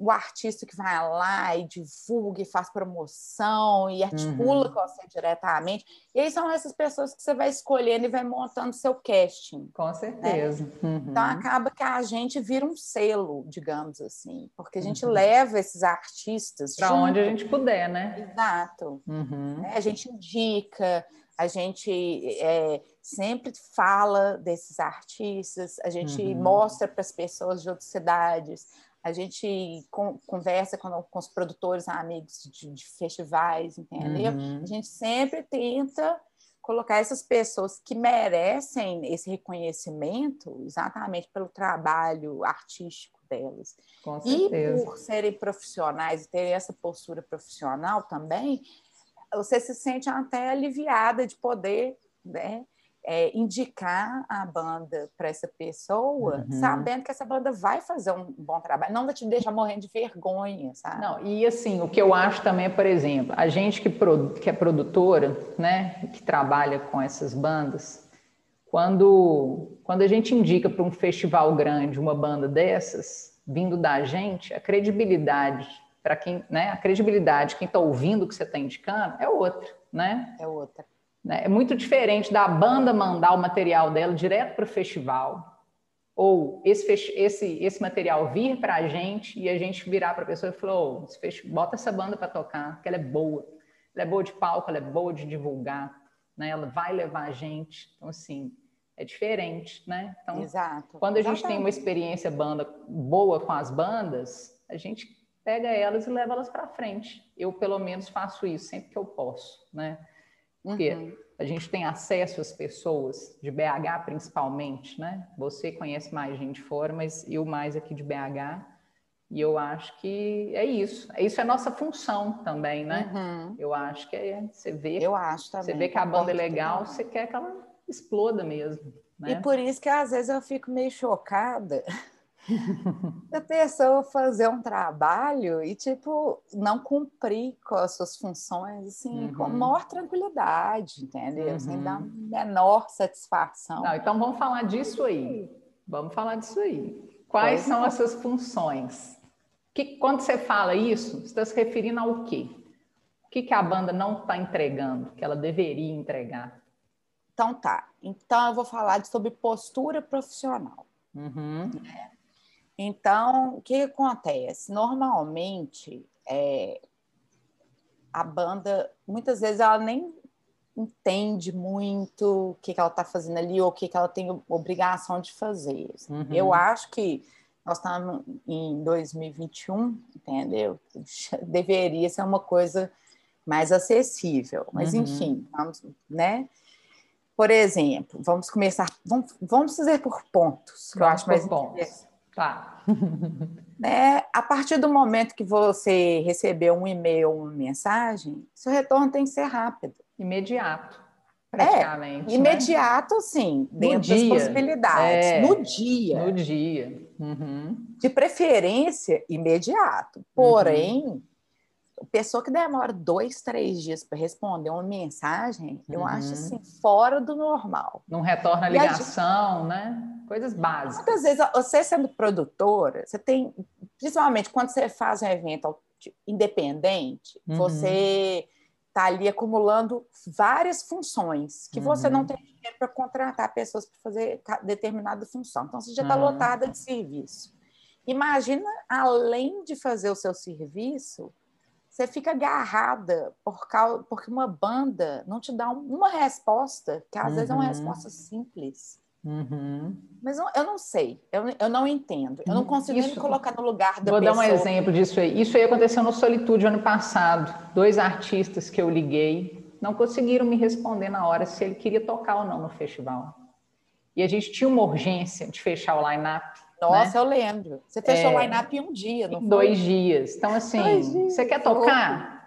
o artista que vai lá e divulga e faz promoção e articula uhum. com você diretamente. E aí são essas pessoas que você vai escolhendo e vai montando seu casting. Com né? certeza. Né? Uhum. Então acaba que a gente vira um selo, digamos assim, porque a gente uhum. leva esses artistas para onde a gente puder, né? Exato. Uhum. A gente indica, a gente é, sempre fala desses artistas, a gente uhum. mostra para as pessoas de outras cidades, a gente conversa com, com, os produtores amigos de, de festivais, entendeu? Uhum. A gente sempre tenta colocar essas pessoas que merecem esse reconhecimento exatamente pelo trabalho artístico delas. Com certeza. E por serem profissionais e terem essa postura profissional também, você se sente até aliviada de poder né, é, indicar a banda para essa pessoa, uhum. sabendo que essa banda vai fazer um bom trabalho, não vai te deixar morrendo de vergonha, sabe? Não, e assim, o que eu acho também é, por exemplo, a gente que, produ que é produtora, né, que trabalha com essas bandas, quando, quando a gente indica para um festival grande uma banda dessas, vindo da gente, a credibilidade para quem, né, a credibilidade, quem está ouvindo o que você está indicando, é outra, né? É outra. Né? É muito diferente da banda mandar o material dela direto para o festival, ou esse, esse, esse material vir para a gente e a gente virar para a pessoa e falar: oh, bota essa banda para tocar, que ela é boa. Ela é boa de palco, ela é boa de divulgar, né? ela vai levar a gente. Então, assim, é diferente, né? Então, Exato. quando a gente tem uma experiência banda boa com as bandas, a gente pega elas e leva elas para frente. Eu, pelo menos, faço isso sempre que eu posso, né? Porque uhum. a gente tem acesso às pessoas, de BH principalmente, né? Você conhece mais gente fora, mas eu mais aqui de BH. E eu acho que é isso. Isso é nossa função também, né? Uhum. Eu acho que é. Você vê, eu acho também. Você vê que a banda é legal, você quer que ela exploda mesmo. Né? E por isso que às vezes eu fico meio chocada a pessoa fazer um trabalho e, tipo, não cumprir com as suas funções, assim, uhum. com a maior tranquilidade, entendeu? Uhum. Sem dar menor satisfação. Não, então vamos falar disso aí. Vamos falar disso aí. Quais pois são não. as suas funções? Que, quando você fala isso, você está se referindo ao quê? O que, que a banda não está entregando, que ela deveria entregar? Então tá. Então eu vou falar sobre postura profissional. Uhum. É. Então, o que acontece? Normalmente, é, a banda, muitas vezes, ela nem entende muito o que, que ela está fazendo ali ou o que, que ela tem obrigação de fazer. Uhum. Eu acho que nós estamos em 2021, entendeu? Deveria ser uma coisa mais acessível, mas uhum. enfim, vamos, né? Por exemplo, vamos começar, vamos, vamos fazer por pontos, que vamos eu acho mais pontos. Tá. né? A partir do momento que você recebeu um e-mail ou uma mensagem, seu retorno tem que ser rápido. Imediato, praticamente. É, imediato, né? sim, dentro das possibilidades. É, no dia. No dia. Uhum. De preferência, imediato. Porém, uhum pessoa que demora dois, três dias para responder uma mensagem, eu uhum. acho assim, fora do normal. Não retorna a ligação, gente... né? Coisas básicas. Muitas vezes, você sendo produtora, você tem, principalmente quando você faz um evento independente, uhum. você está ali acumulando várias funções que uhum. você não uhum. tem dinheiro para contratar pessoas para fazer determinada função. Então, você já está lotada de serviço. Imagina, além de fazer o seu serviço, você fica agarrada por causa, porque uma banda não te dá uma resposta, que às uhum. vezes é uma uhum. resposta simples. Uhum. Mas eu, eu, não sei, eu, eu não entendo, eu não consigo Isso, nem me colocar no lugar da Vou pessoa. dar um exemplo disso aí. Isso aí aconteceu no Solitude ano passado. Dois artistas que eu liguei não conseguiram me responder na hora se ele queria tocar ou não no festival. E a gente tinha uma urgência de fechar o line-up. Nossa, né? eu lembro. Você fechou é, o line-up em um dia, não foi? Dois dias. Então, assim, você quer tocar?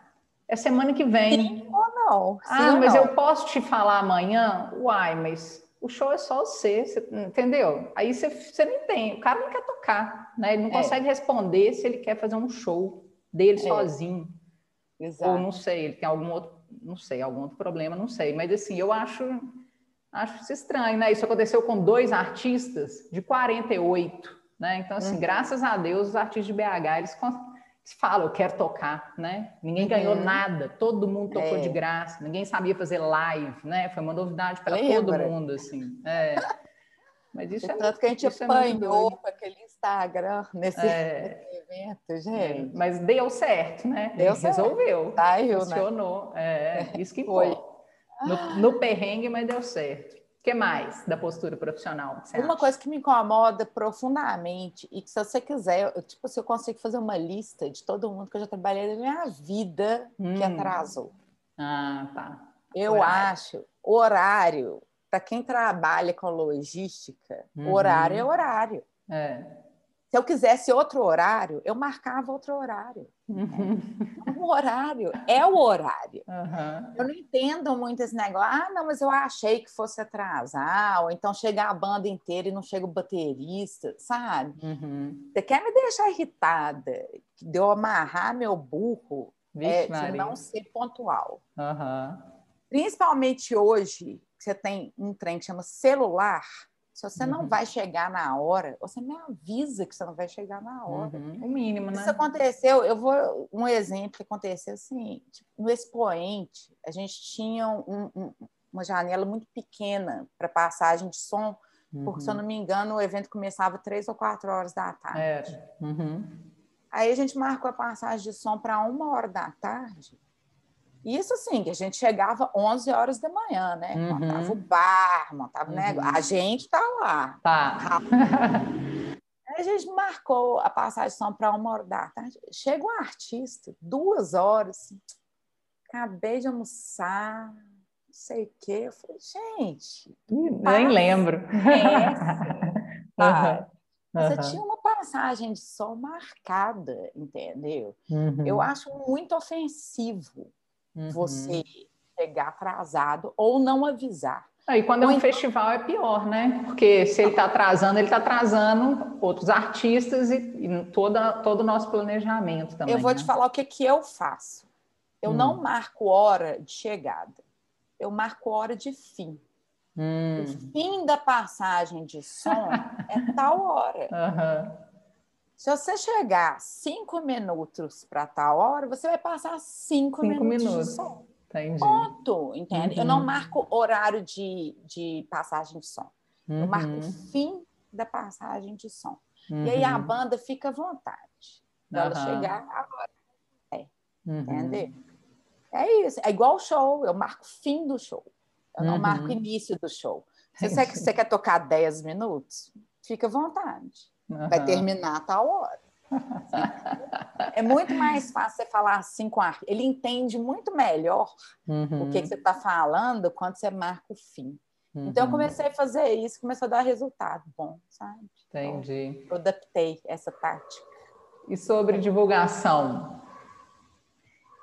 É semana que vem. Sim ou não? Sim ah, mas não. eu posso te falar amanhã? Uai, mas o show é só você, você entendeu? Aí você, você não tem, o cara não quer tocar, né? Ele não é. consegue responder se ele quer fazer um show dele é. sozinho. Exato. Ou não sei, ele tem algum outro, não sei, algum outro problema, não sei. Mas assim, eu acho Acho isso estranho, né? Isso aconteceu com dois artistas de 48, né? Então, assim, uhum. graças a Deus, os artistas de BH, eles, eles falam, eu quero tocar, né? Ninguém ganhou uhum. nada, todo mundo tocou é. de graça, ninguém sabia fazer live, né? Foi uma novidade para todo mundo, assim. É. Mas isso é Tanto que a gente apanhou é com aquele Instagram nesse, é. evento, gente. É. Mas deu certo, né? Deu certo. Resolveu. Saiu, né? Funcionou. Né? É, isso que foi no, no perrengue, mas deu certo. O que mais da postura profissional? Uma acha? coisa que me incomoda profundamente e que se você quiser, eu, tipo, se eu consigo fazer uma lista de todo mundo que eu já trabalhei na minha vida hum. que atrasou. Ah, tá. Eu horário. acho horário para quem trabalha com logística, uhum. horário é horário. É. Se eu quisesse outro horário, eu marcava outro horário. Uhum. O horário é o horário. Uhum. Eu não entendo muito esse negócio. Ah, não, mas eu achei que fosse atrasar, ou então chegar a banda inteira e não chega o baterista, sabe? Uhum. Você quer me deixar irritada de eu amarrar meu burro é, de não ser pontual. Principalmente hoje, que você tem um trem que chama celular se você uhum. não vai chegar na hora, você me avisa que você não vai chegar na hora. Uhum. O mínimo, né? Isso aconteceu, eu vou. Um exemplo que aconteceu assim: tipo, no expoente, a gente tinha um, um, uma janela muito pequena para passagem de som, uhum. porque, se eu uhum. não me engano, o evento começava três ou quatro horas da tarde. É. Uhum. Aí a gente marcou a passagem de som para uma hora da tarde. Isso assim, que a gente chegava 11 horas da manhã, né? Uhum. Montava o bar, montava o uhum. negócio. A gente tá lá. Tá. Aí a gente marcou a passagem para uma hora da tarde. Chega um artista, duas horas. Acabei de almoçar, não sei o quê. Eu falei, gente. Nem lembro. É Você tinha uma passagem de sol marcada, entendeu? Uhum. Eu acho muito ofensivo uhum. você chegar atrasado ou não avisar. Ah, e quando ou é um então... festival é pior, né? Porque se ele está atrasando, ele está atrasando outros artistas e, e toda, todo o nosso planejamento também. Eu vou né? te falar o que, que eu faço. Eu hum. não marco hora de chegada, eu marco hora de fim. Hum. O fim da passagem de som é tal hora. Uhum. Se você chegar cinco minutos para tal hora, você vai passar cinco, cinco minutos, minutos. de som. Entendi. Ponto, entende? Uhum. Eu não uhum. marco horário de, de passagem de som. Uhum. Eu marco o fim da passagem de som. Uhum. E aí a uhum. banda fica à vontade. Ela chegar agora. É. Entendeu? É isso, é igual o show, eu marco o fim do show, eu não uhum. marco o início do show. Se você, você quer tocar 10 minutos, fica à vontade. Uhum. Vai terminar a tal hora. é muito mais fácil você falar assim com a Ele entende muito melhor uhum. o que, que você está falando quando você marca o fim. Uhum. Então, eu uhum. comecei a fazer isso, começou a dar resultado bom, sabe? Entendi. Então, eu adaptei essa tática. E sobre divulgação?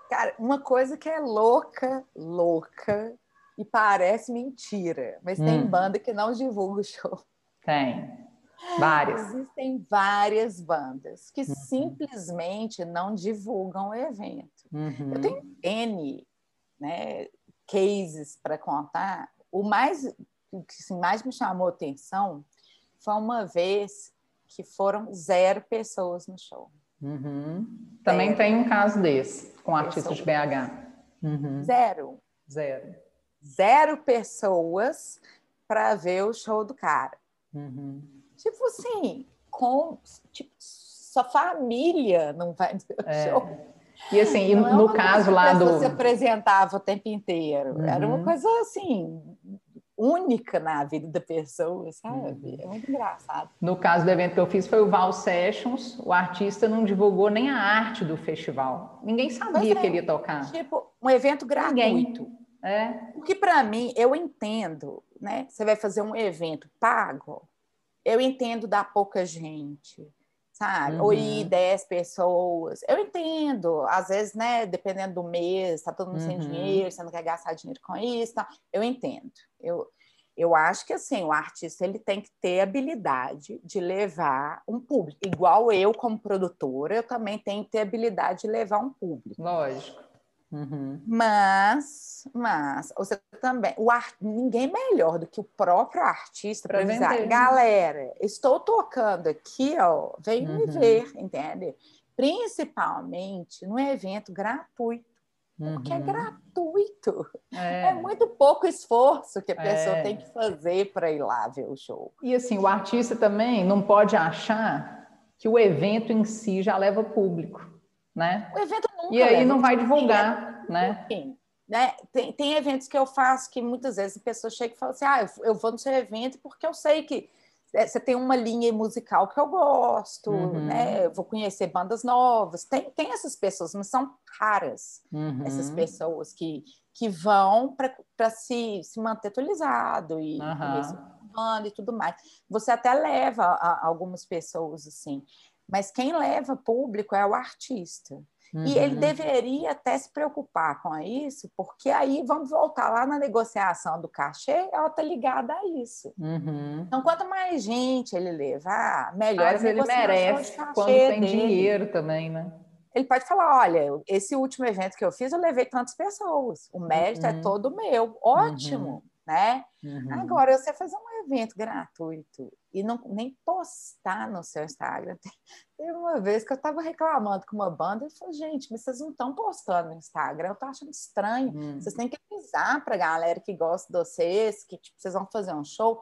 Cara, uma coisa que é louca, louca, e parece mentira, mas hum. tem banda que não divulga o show. Tem. Várias. Existem várias bandas que uhum. simplesmente não divulgam o evento. Uhum. Eu tenho N né, cases para contar. O mais o que assim, mais me chamou atenção foi uma vez que foram zero pessoas no show. Uhum. Também tem um caso desse, com artistas de BH. Uhum. Zero. Zero. Zero pessoas para ver o show do cara. Uhum. Tipo assim, com tipo, sua família não vai ver o é. show. E assim, não é no é caso lá do. Você apresentava o tempo inteiro. Uhum. Era uma uhum. coisa assim, única na vida da pessoa, sabe? Uhum. É muito engraçado. No caso do evento que eu fiz foi o Val Sessions, o artista não divulgou nem a arte do festival. Ninguém sabia é, que ele ia tocar. Tipo, um evento gratuito. Ninguém. É. O que para mim, eu entendo, né? Você vai fazer um evento pago, eu entendo dar pouca gente, sabe? Uhum. Ou ir 10 pessoas. Eu entendo, às vezes, né, dependendo do mês, tá todo mundo uhum. sem dinheiro, você não quer gastar dinheiro com isso, tá? eu entendo. Eu, eu acho que assim, o artista ele tem que ter habilidade de levar um público. Igual eu, como produtora, eu também tenho que ter habilidade de levar um público. Lógico. Uhum. Mas, mas você também, o art, ninguém melhor do que o próprio artista para avisar, galera, estou tocando aqui, ó, vem uhum. me ver, entende? Principalmente no evento gratuito. Uhum. Porque é gratuito. É. é. muito pouco esforço que a pessoa é. tem que fazer para ir lá ver o show. E assim, o artista também não pode achar que o evento em si já leva público, né? O evento nunca E aí não vai divulgar, né? Enfim, né? Tem, tem eventos que eu faço que muitas vezes a pessoa chega e fala assim: ah, eu, eu vou no seu evento porque eu sei que é, você tem uma linha musical que eu gosto, uhum. né? Eu vou conhecer bandas novas. Tem, tem essas pessoas, mas são raras uhum. essas pessoas que, que vão para se, se manter atualizado e uhum. banda e tudo mais. Você até leva a, a algumas pessoas assim, mas quem leva público é o artista. Uhum. E ele uhum. deveria até se preocupar com isso, porque aí vamos voltar lá na negociação do cachê, ela está ligada a isso. Uhum. Então, quanto mais gente ele levar, melhor Mas ele merece quando tem dele. dinheiro também, né? Ele pode falar: olha, esse último evento que eu fiz, eu levei tantas pessoas, o mérito é uhum. é todo meu, ótimo. Né? Uhum. Agora, você fazer um evento gratuito e não nem postar no seu Instagram. Teve uma vez que eu estava reclamando com uma banda e falei, gente, mas vocês não estão postando no Instagram, eu tô achando estranho. Uhum. Vocês têm que avisar para a galera que gosta de vocês, que tipo, vocês vão fazer um show.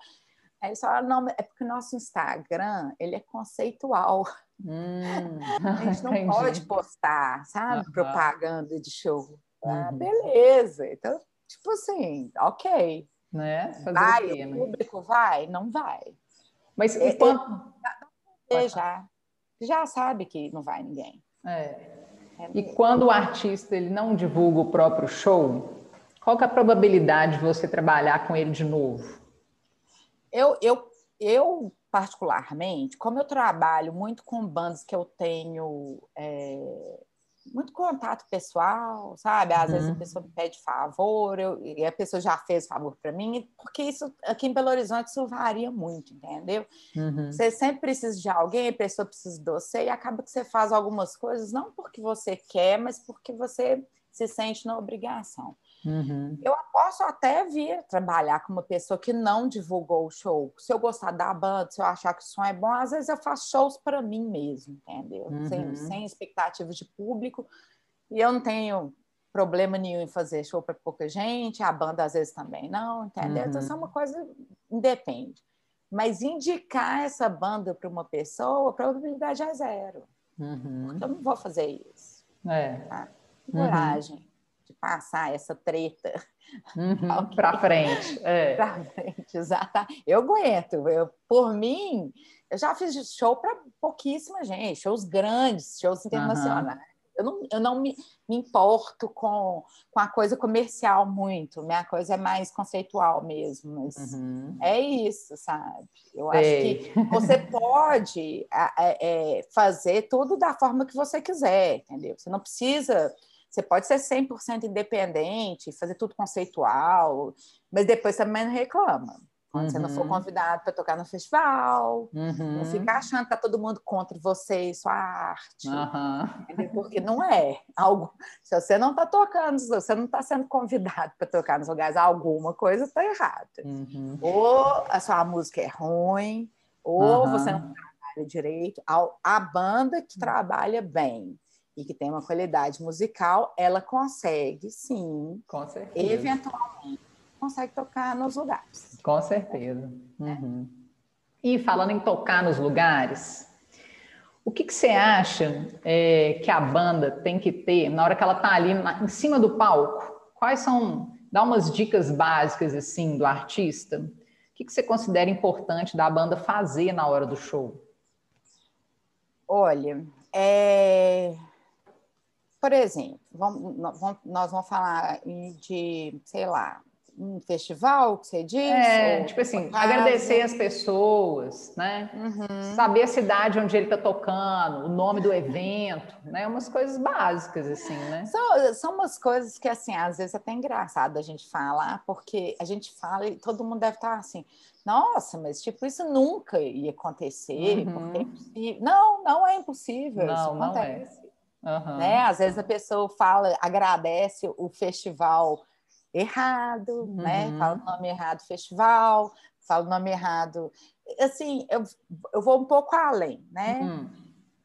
Aí eles falaram, não, é porque o nosso Instagram, ele é conceitual. Hum, a gente não entendi. pode postar, sabe? Uhum. Propaganda de show. Ah, uhum. beleza. Então, tipo assim, ok. Né? Fazer vai, o, quê, né? o público vai? Não vai. Mas é, quando... é, já, já sabe que não vai ninguém. É. É e quando o artista ele não divulga o próprio show, qual é a probabilidade de você trabalhar com ele de novo? Eu, eu, eu particularmente, como eu trabalho muito com bandas que eu tenho é, muito contato pessoal, sabe? Às uhum. vezes a uhum. pessoa me pede favor, eu, e a pessoa já fez favor para mim, porque isso aqui em Belo Horizonte isso varia muito, entendeu? Uhum. Você sempre precisa de alguém, a pessoa precisa de você, e acaba que você faz algumas coisas não porque você quer, mas porque você se sente na obrigação. Uhum. Eu posso até vir trabalhar com uma pessoa que não divulgou o show. Se eu gostar da banda, se eu achar que o som é bom, às vezes eu faço shows para mim mesmo, entendeu? Uhum. Sem, sem expectativa de público. E eu não tenho problema nenhum em fazer show para pouca gente, a banda às vezes também não, entendeu? Uhum. Então, isso é uma uhum. coisa, independe. Mas indicar essa banda para uma pessoa, a probabilidade é zero. Uhum. Porque eu não vou fazer isso. É. Tá? Coragem de passar essa treta uhum, para frente. É. Para frente, exato. Eu aguento. Eu, por mim, eu já fiz show para pouquíssima gente, shows grandes, shows internacionais. Uhum. Eu não, eu não me, me, importo com, com a coisa comercial muito. Minha coisa é mais conceitual mesmo. Mas uhum. é isso, sabe? Eu Sei. acho que você pode é, é, fazer tudo da forma que você quiser, entendeu? Você não precisa. Você pode ser 100% independente, fazer tudo conceitual, mas depois também não reclama. Quando uhum. você não for uhum. convidado para tocar no festival, uhum. não ficar achando que tá todo mundo contra você e sua arte. Uhum. Porque não é. Algo, se você não está tocando, se você não está sendo convidado para tocar nos lugares, alguma coisa está errada. Uhum. Ou a sua música é ruim, ou você não trabalha direito. A, a banda que trabalha bem e que tem uma qualidade musical, ela consegue, sim, Com certeza. eventualmente consegue tocar nos lugares. Com certeza. Uhum. E falando em tocar nos lugares, o que, que você acha é, que a banda tem que ter na hora que ela está ali na, em cima do palco? Quais são, dá umas dicas básicas assim do artista? O que, que você considera importante da banda fazer na hora do show? Olha, é... por exemplo, vamos, nós vamos falar de, sei lá, um festival que você diz? É, tipo assim, agradecer as pessoas, né? Uhum. Saber a cidade onde ele está tocando, o nome do evento, né? Umas coisas básicas, assim, né? São, são umas coisas que, assim, às vezes é até engraçado a gente falar, porque a gente fala e todo mundo deve estar assim, nossa, mas tipo, isso nunca ia acontecer, uhum. porque é impossível. Não, não é impossível, não, isso acontece. Não é. Uhum. Né? Às vezes a pessoa fala, agradece o festival errado, né? uhum. né? Fala o nome errado festival, fala o nome errado. Assim, eu, eu vou um pouco além, né? Uhum.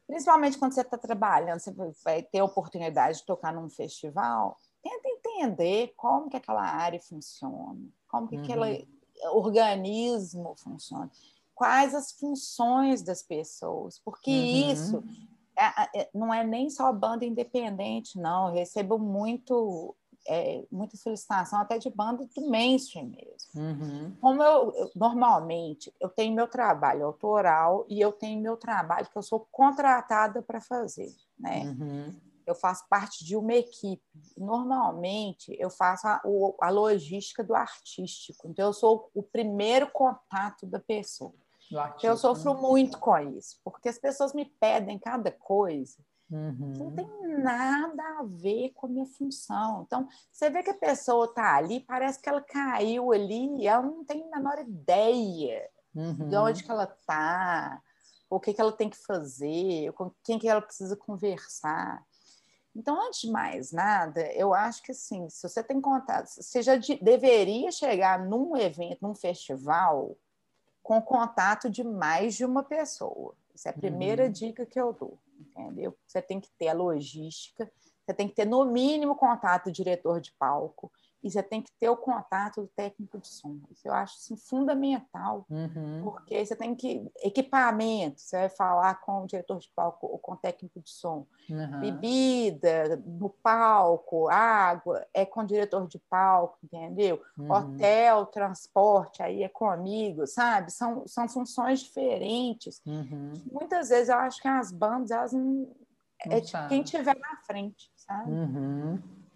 Principalmente quando você está trabalhando, você vai ter a oportunidade de tocar num festival, tenta entender como que aquela área funciona, como que uhum. aquele organismo funciona, quais as funções das pessoas, porque uhum. isso é, é, não é nem só banda independente, não. Eu recebo muito é, muita solicitação até de banda do mainstream mesmo. Uhum. Como eu, eu, normalmente eu tenho meu trabalho autoral e eu tenho meu trabalho que eu sou contratada para fazer, né? Uhum. Eu faço parte de uma equipe. Normalmente eu faço a, a logística do artístico. Então eu sou o primeiro contato da pessoa. Eu sofro né? muito com isso, porque as pessoas me pedem cada coisa Uhum. Não tem nada a ver com a minha função. Então, você vê que a pessoa está ali, parece que ela caiu ali, e ela não tem a menor ideia uhum. de onde que ela está, o que, que ela tem que fazer, com quem que ela precisa conversar. Então, antes de mais nada, eu acho que assim, se você tem contato, você já de, deveria chegar num evento, num festival, com contato de mais de uma pessoa. Essa é a primeira uhum. dica que eu dou entendeu? Você tem que ter a logística, você tem que ter, no mínimo, contato do diretor de palco, e você tem que ter o contato do técnico de som. Isso eu acho assim, fundamental, uhum. porque você tem que. Equipamento, você vai falar com o diretor de palco ou com o técnico de som. Uhum. Bebida no palco, água, é com o diretor de palco, entendeu? Uhum. Hotel, transporte, aí é comigo, sabe? São, são funções diferentes. Uhum. Muitas vezes eu acho que as bandas, elas não. É de quem tiver na frente, sabe?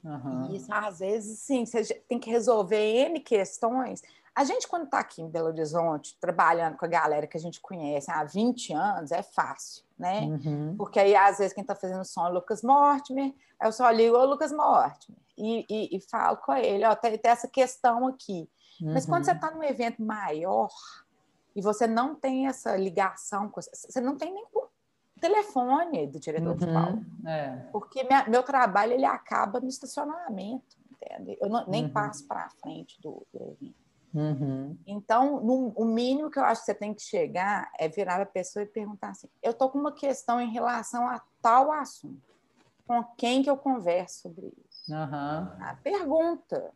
Uhum. Isso, às vezes, sim, você tem que resolver N questões. A gente, quando está aqui em Belo Horizonte, trabalhando com a galera que a gente conhece há 20 anos, é fácil, né? Uhum. Porque aí, às vezes, quem está fazendo som é o Lucas Mortimer, eu só ligo o Lucas Mortimer e, e, e falo com ele, ó, tem, tem essa questão aqui. Uhum. Mas quando você está uhum. num evento maior e você não tem essa ligação, você não tem nem telefone do diretor uhum, de palco. É. Porque minha, meu trabalho ele acaba no estacionamento, entende? Eu não, nem uhum. passo para frente do, do evento. Uhum. Então, no, o mínimo que eu acho que você tem que chegar é virar para a pessoa e perguntar assim: eu estou com uma questão em relação a tal assunto. Com quem que eu converso sobre isso? A pergunta.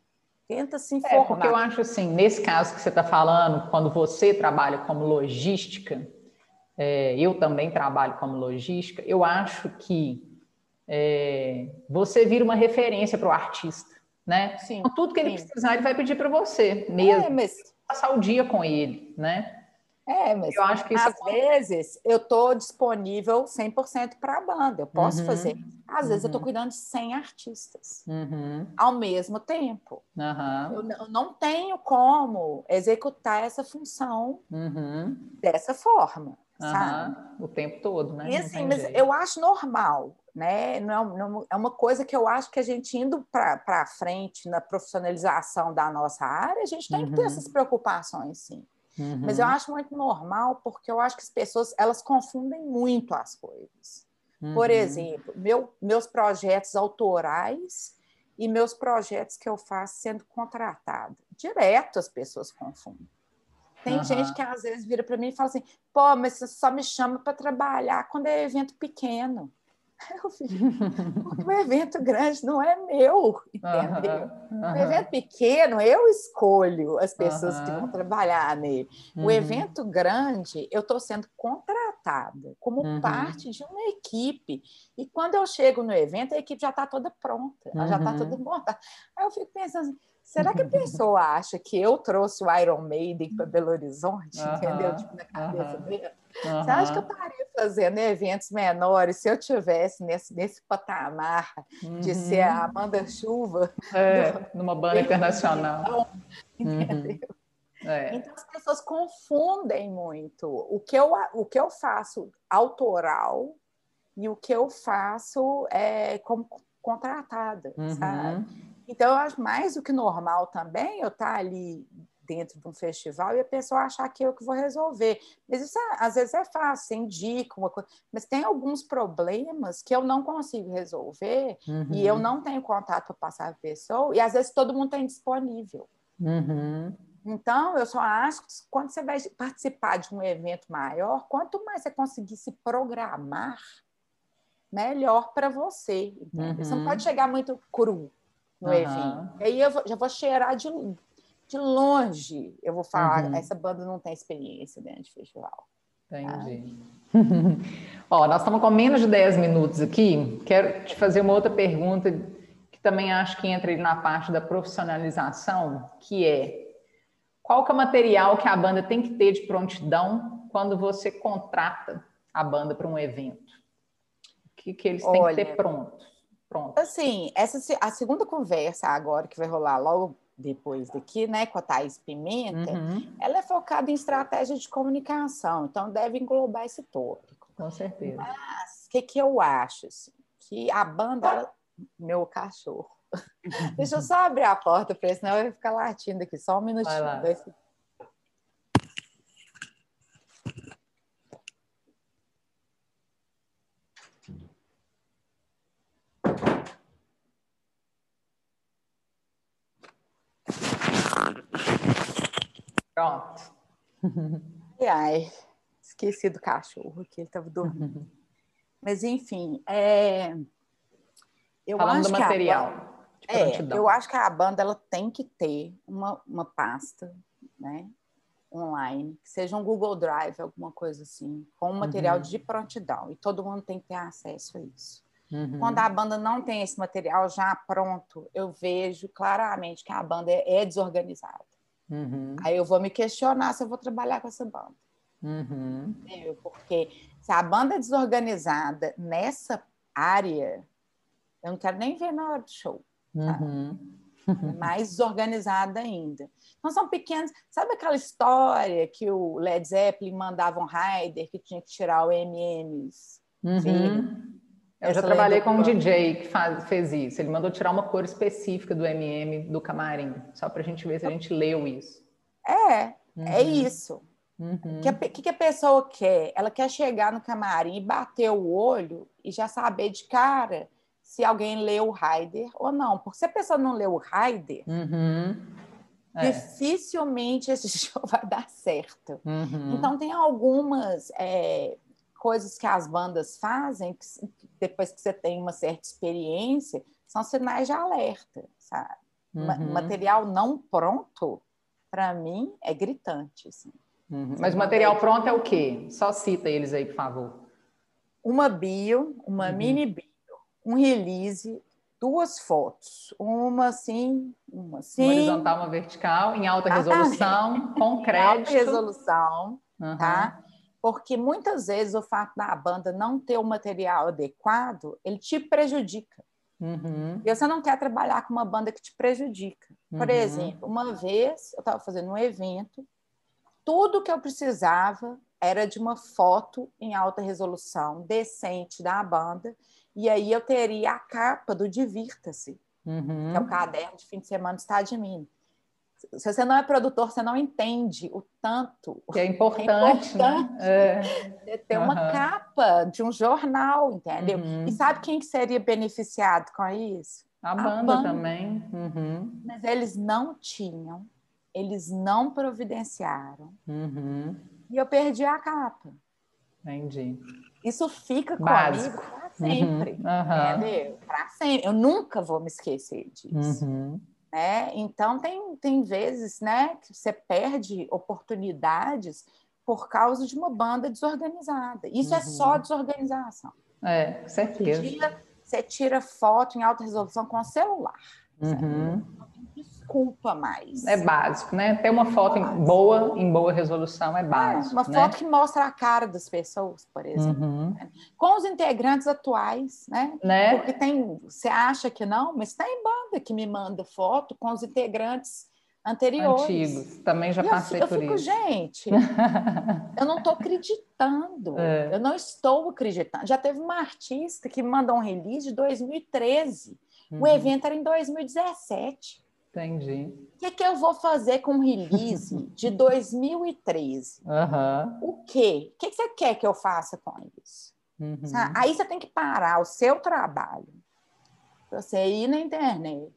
Tenta se informar. É, porque eu acho assim, nesse caso que você está falando, quando você trabalha como logística, é, eu também trabalho como logística, eu acho que é, você vira uma referência para o artista, né? Sim. Então, tudo que ele sim. precisar, ele vai pedir para você mesmo. É, mas... Passar o dia com ele, né? É, mas eu acho que às é... vezes eu estou disponível 100% para a banda, eu posso uhum. fazer. Às uhum. vezes eu estou cuidando de 100 artistas uhum. ao mesmo tempo. Eu, eu, não tenho como executar essa função uhum. dessa forma, sabe? O tempo todo, né? E assim, mas jeito. eu acho normal, né? Não, não, é uma coisa que eu acho que a gente indo para frente na profissionalização da nossa área, a gente tem que ter uhum. essas preocupações, sim. Uhum. Mas eu acho muito normal porque eu acho que as pessoas elas confundem muito as coisas. Uhum. Por exemplo, meu, meus projetos autorais e meus projetos que eu faço sendo contratada. Direto as pessoas confundem. Tem uhum. gente que às vezes vira para mim e fala assim: pô, mas você só me chama para trabalhar quando é evento pequeno. Eu fico, o evento grande não é meu, entendeu? Uhum, uhum. O evento pequeno, eu escolho as pessoas uhum. que vão trabalhar nele. O uhum. evento grande, eu estou sendo contratada como uhum. parte de uma equipe. E quando eu chego no evento, a equipe já está toda pronta, ela já está toda montada. Aí eu fico pensando assim, Será que a pessoa acha que eu trouxe o Iron Maiden para Belo Horizonte, uh -huh, entendeu? Tipo, na cabeça uh -huh, dela. Uh -huh. Você acha que eu estaria fazendo eventos menores se eu tivesse nesse, nesse patamar de ser a Amanda Chuva? É, do... numa banda internacional. Entendeu? É. Então as pessoas confundem muito o que, eu, o que eu faço autoral e o que eu faço é, como contratada, sabe? Então, eu acho mais do que normal também eu estar ali dentro de um festival e a pessoa achar que eu que vou resolver. Mas isso é, às vezes é fácil, você indica uma coisa, mas tem alguns problemas que eu não consigo resolver uhum. e eu não tenho contato para passar a pessoa, e às vezes todo mundo tem disponível. Uhum. Então, eu só acho que quando você vai participar de um evento maior, quanto mais você conseguir se programar, melhor para você. Uhum. Você não uhum. pode chegar muito cru no uhum. evento. Aí eu já vou cheirar de, de longe. Eu vou falar, uhum. essa banda não tem experiência dentro de festival. Entendi. Ah. Ó, nós estamos com menos de 10 minutos aqui. Quero te fazer uma outra pergunta que também acho que entra na parte da profissionalização, que é qual que é o material que a banda tem que ter de prontidão quando você contrata a banda para um evento? O que, que eles têm Olha, que ter pronto? Pronto. Assim, essa, a segunda conversa agora que vai rolar logo depois daqui, né, com a Thais Pimenta, uhum. ela é focada em estratégia de comunicação, então deve englobar esse tópico. Com certeza. Mas o que, que eu acho? Assim, que a banda, ela... meu cachorro. Deixa eu só abrir a porta para ele, senão vai ficar latindo aqui, só um minutinho. Pronto. Ai, ai, esqueci do cachorro que ele estava dormindo. Mas enfim, é... eu Falando acho do material. Banda... É, eu acho que a banda ela tem que ter uma, uma pasta, né, online, que seja um Google Drive, alguma coisa assim, com um material uhum. de prontidão. E todo mundo tem que ter acesso a isso. Uhum. Quando a banda não tem esse material já pronto, eu vejo claramente que a banda é, é desorganizada. Uhum. Aí eu vou me questionar se eu vou trabalhar com essa banda. Uhum. Porque se a banda é desorganizada nessa área, eu não quero nem ver na hora do show. Uhum. Mais desorganizada ainda. Então são pequenos. Sabe aquela história que o Led Zeppelin mandava um rider que tinha que tirar o MMs? Uhum. Eu já trabalhei com um DJ que faz, fez isso. Ele mandou tirar uma cor específica do MM do camarim, só para a gente ver se a gente leu isso. É, é uhum. é isso. Uhum. O que, que, a pessoa quer? Ela quer chegar no camarim e bater o olho e já saber de cara se alguém leu o rider ou não. Porque se a pessoa não leu o rider, uhum. é. dificilmente esse show vai dar certo. Uhum. Então, tem algumas é, coisas que as bandas fazem, que, depois que você tem uma certa experiência, são sinais de alerta, sabe? Uhum. Material não pronto, para mim, é gritante. Assim. Uhum. Mas o material pronto é o quê? Só cita eles aí, por favor. Uma bio, uma uhum. mini bio, um release, duas fotos, uma assim, uma assim. Uma horizontal, uma vertical, em alta resolução, com crédito. Em alta resolução, tá? Porque muitas vezes o fato da banda não ter o material adequado, ele te prejudica. Uhum. E você não quer trabalhar com uma banda que te prejudica. Por uhum. exemplo, uma vez eu estava fazendo um evento, tudo que eu precisava era de uma foto em alta resolução, decente da banda, e aí eu teria a capa do Divirta-se, uhum. que é o caderno de fim de semana do Estado de Minas. Se você não é produtor, você não entende o tanto. Que é importante, é importante né? ter uma uhum. capa de um jornal, entendeu? Uhum. E sabe quem que seria beneficiado com isso? A, a banda, banda, também. Uhum. Mas eles não tinham, eles não providenciaram. Uhum. E eu perdi a capa. Entendi. Isso fica Básico. comigo para sempre. Uhum. Entendeu? Para sempre. Eu nunca vou me esquecer disso. Né? Então, tem, tem vezes né, que você perde oportunidades por causa de uma banda desorganizada. Isso uhum. é só uhum. desorganização. É, com certeza. Você tira, você tira foto em alta resolução com o celular. Uhum preocupa mais. É básico, né? Ter uma foto em boa, em boa resolução é, é básico. É, uma né? foto que mostra a cara das pessoas, por exemplo. Uhum. Com os integrantes atuais, né? né? Porque tem, você acha que não, mas tem banda que me manda foto com os integrantes anteriores. Antigos, também já passei eu, por eu fico, isso. gente, eu não estou acreditando, é. eu não estou acreditando. Já teve uma artista que mandou um release de 2013, uhum. o evento era em 2017. Entendi. O que, é que eu vou fazer com o release de 2013? Uhum. O quê? O que, que você quer que eu faça com isso? Uhum. Aí você tem que parar o seu trabalho, você ir na internet,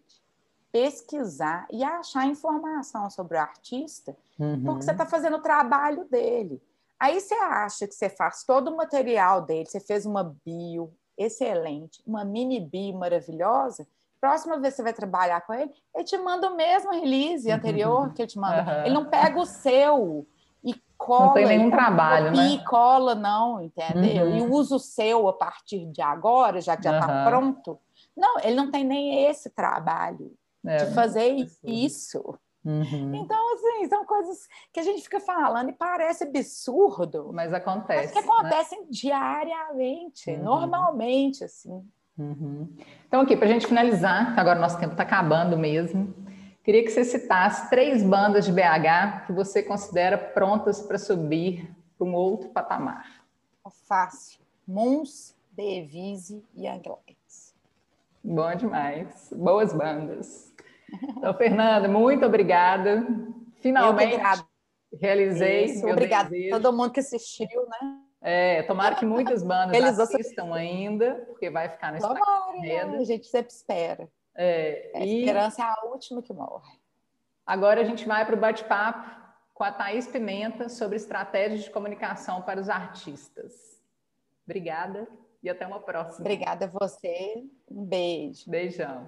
pesquisar e achar informação sobre o artista, uhum. porque você está fazendo o trabalho dele. Aí você acha que você faz todo o material dele, você fez uma bio excelente, uma mini bio maravilhosa, próxima vez que você vai trabalhar com ele, ele te manda o mesmo release anterior que ele te manda. Uhum. Ele não pega o seu e cola. Não tem nenhum trabalho, né? E cola, não, entendeu? Uhum. E usa o seu a partir de agora, já que já está uhum. pronto. Não, ele não tem nem esse trabalho é, de fazer isso. Uhum. Então, assim, são coisas que a gente fica falando e parece absurdo. Mas acontece. Mas que acontecem né? diariamente, uhum. normalmente, assim. Uhum. Então, aqui, para a gente finalizar, agora nosso tempo está acabando mesmo, queria que você citasse três bandas de BH que você considera prontas para subir para um outro patamar. É fácil. Mons, Devise e Anglex. Bom demais. Boas bandas. Então, Fernanda, muito obrigada. Finalmente realizei. Isso, obrigada a todo mundo que assistiu, né? É, tomara que muitas bandas Eles assistam ainda, porque vai ficar no Instagram. Tomara, a né, gente sempre espera. É, a e... esperança é a última que morre. Agora a gente vai para o bate-papo com a Thaís Pimenta sobre estratégias de comunicação para os artistas. Obrigada e até uma próxima. Obrigada a você. Um beijo. Beijão.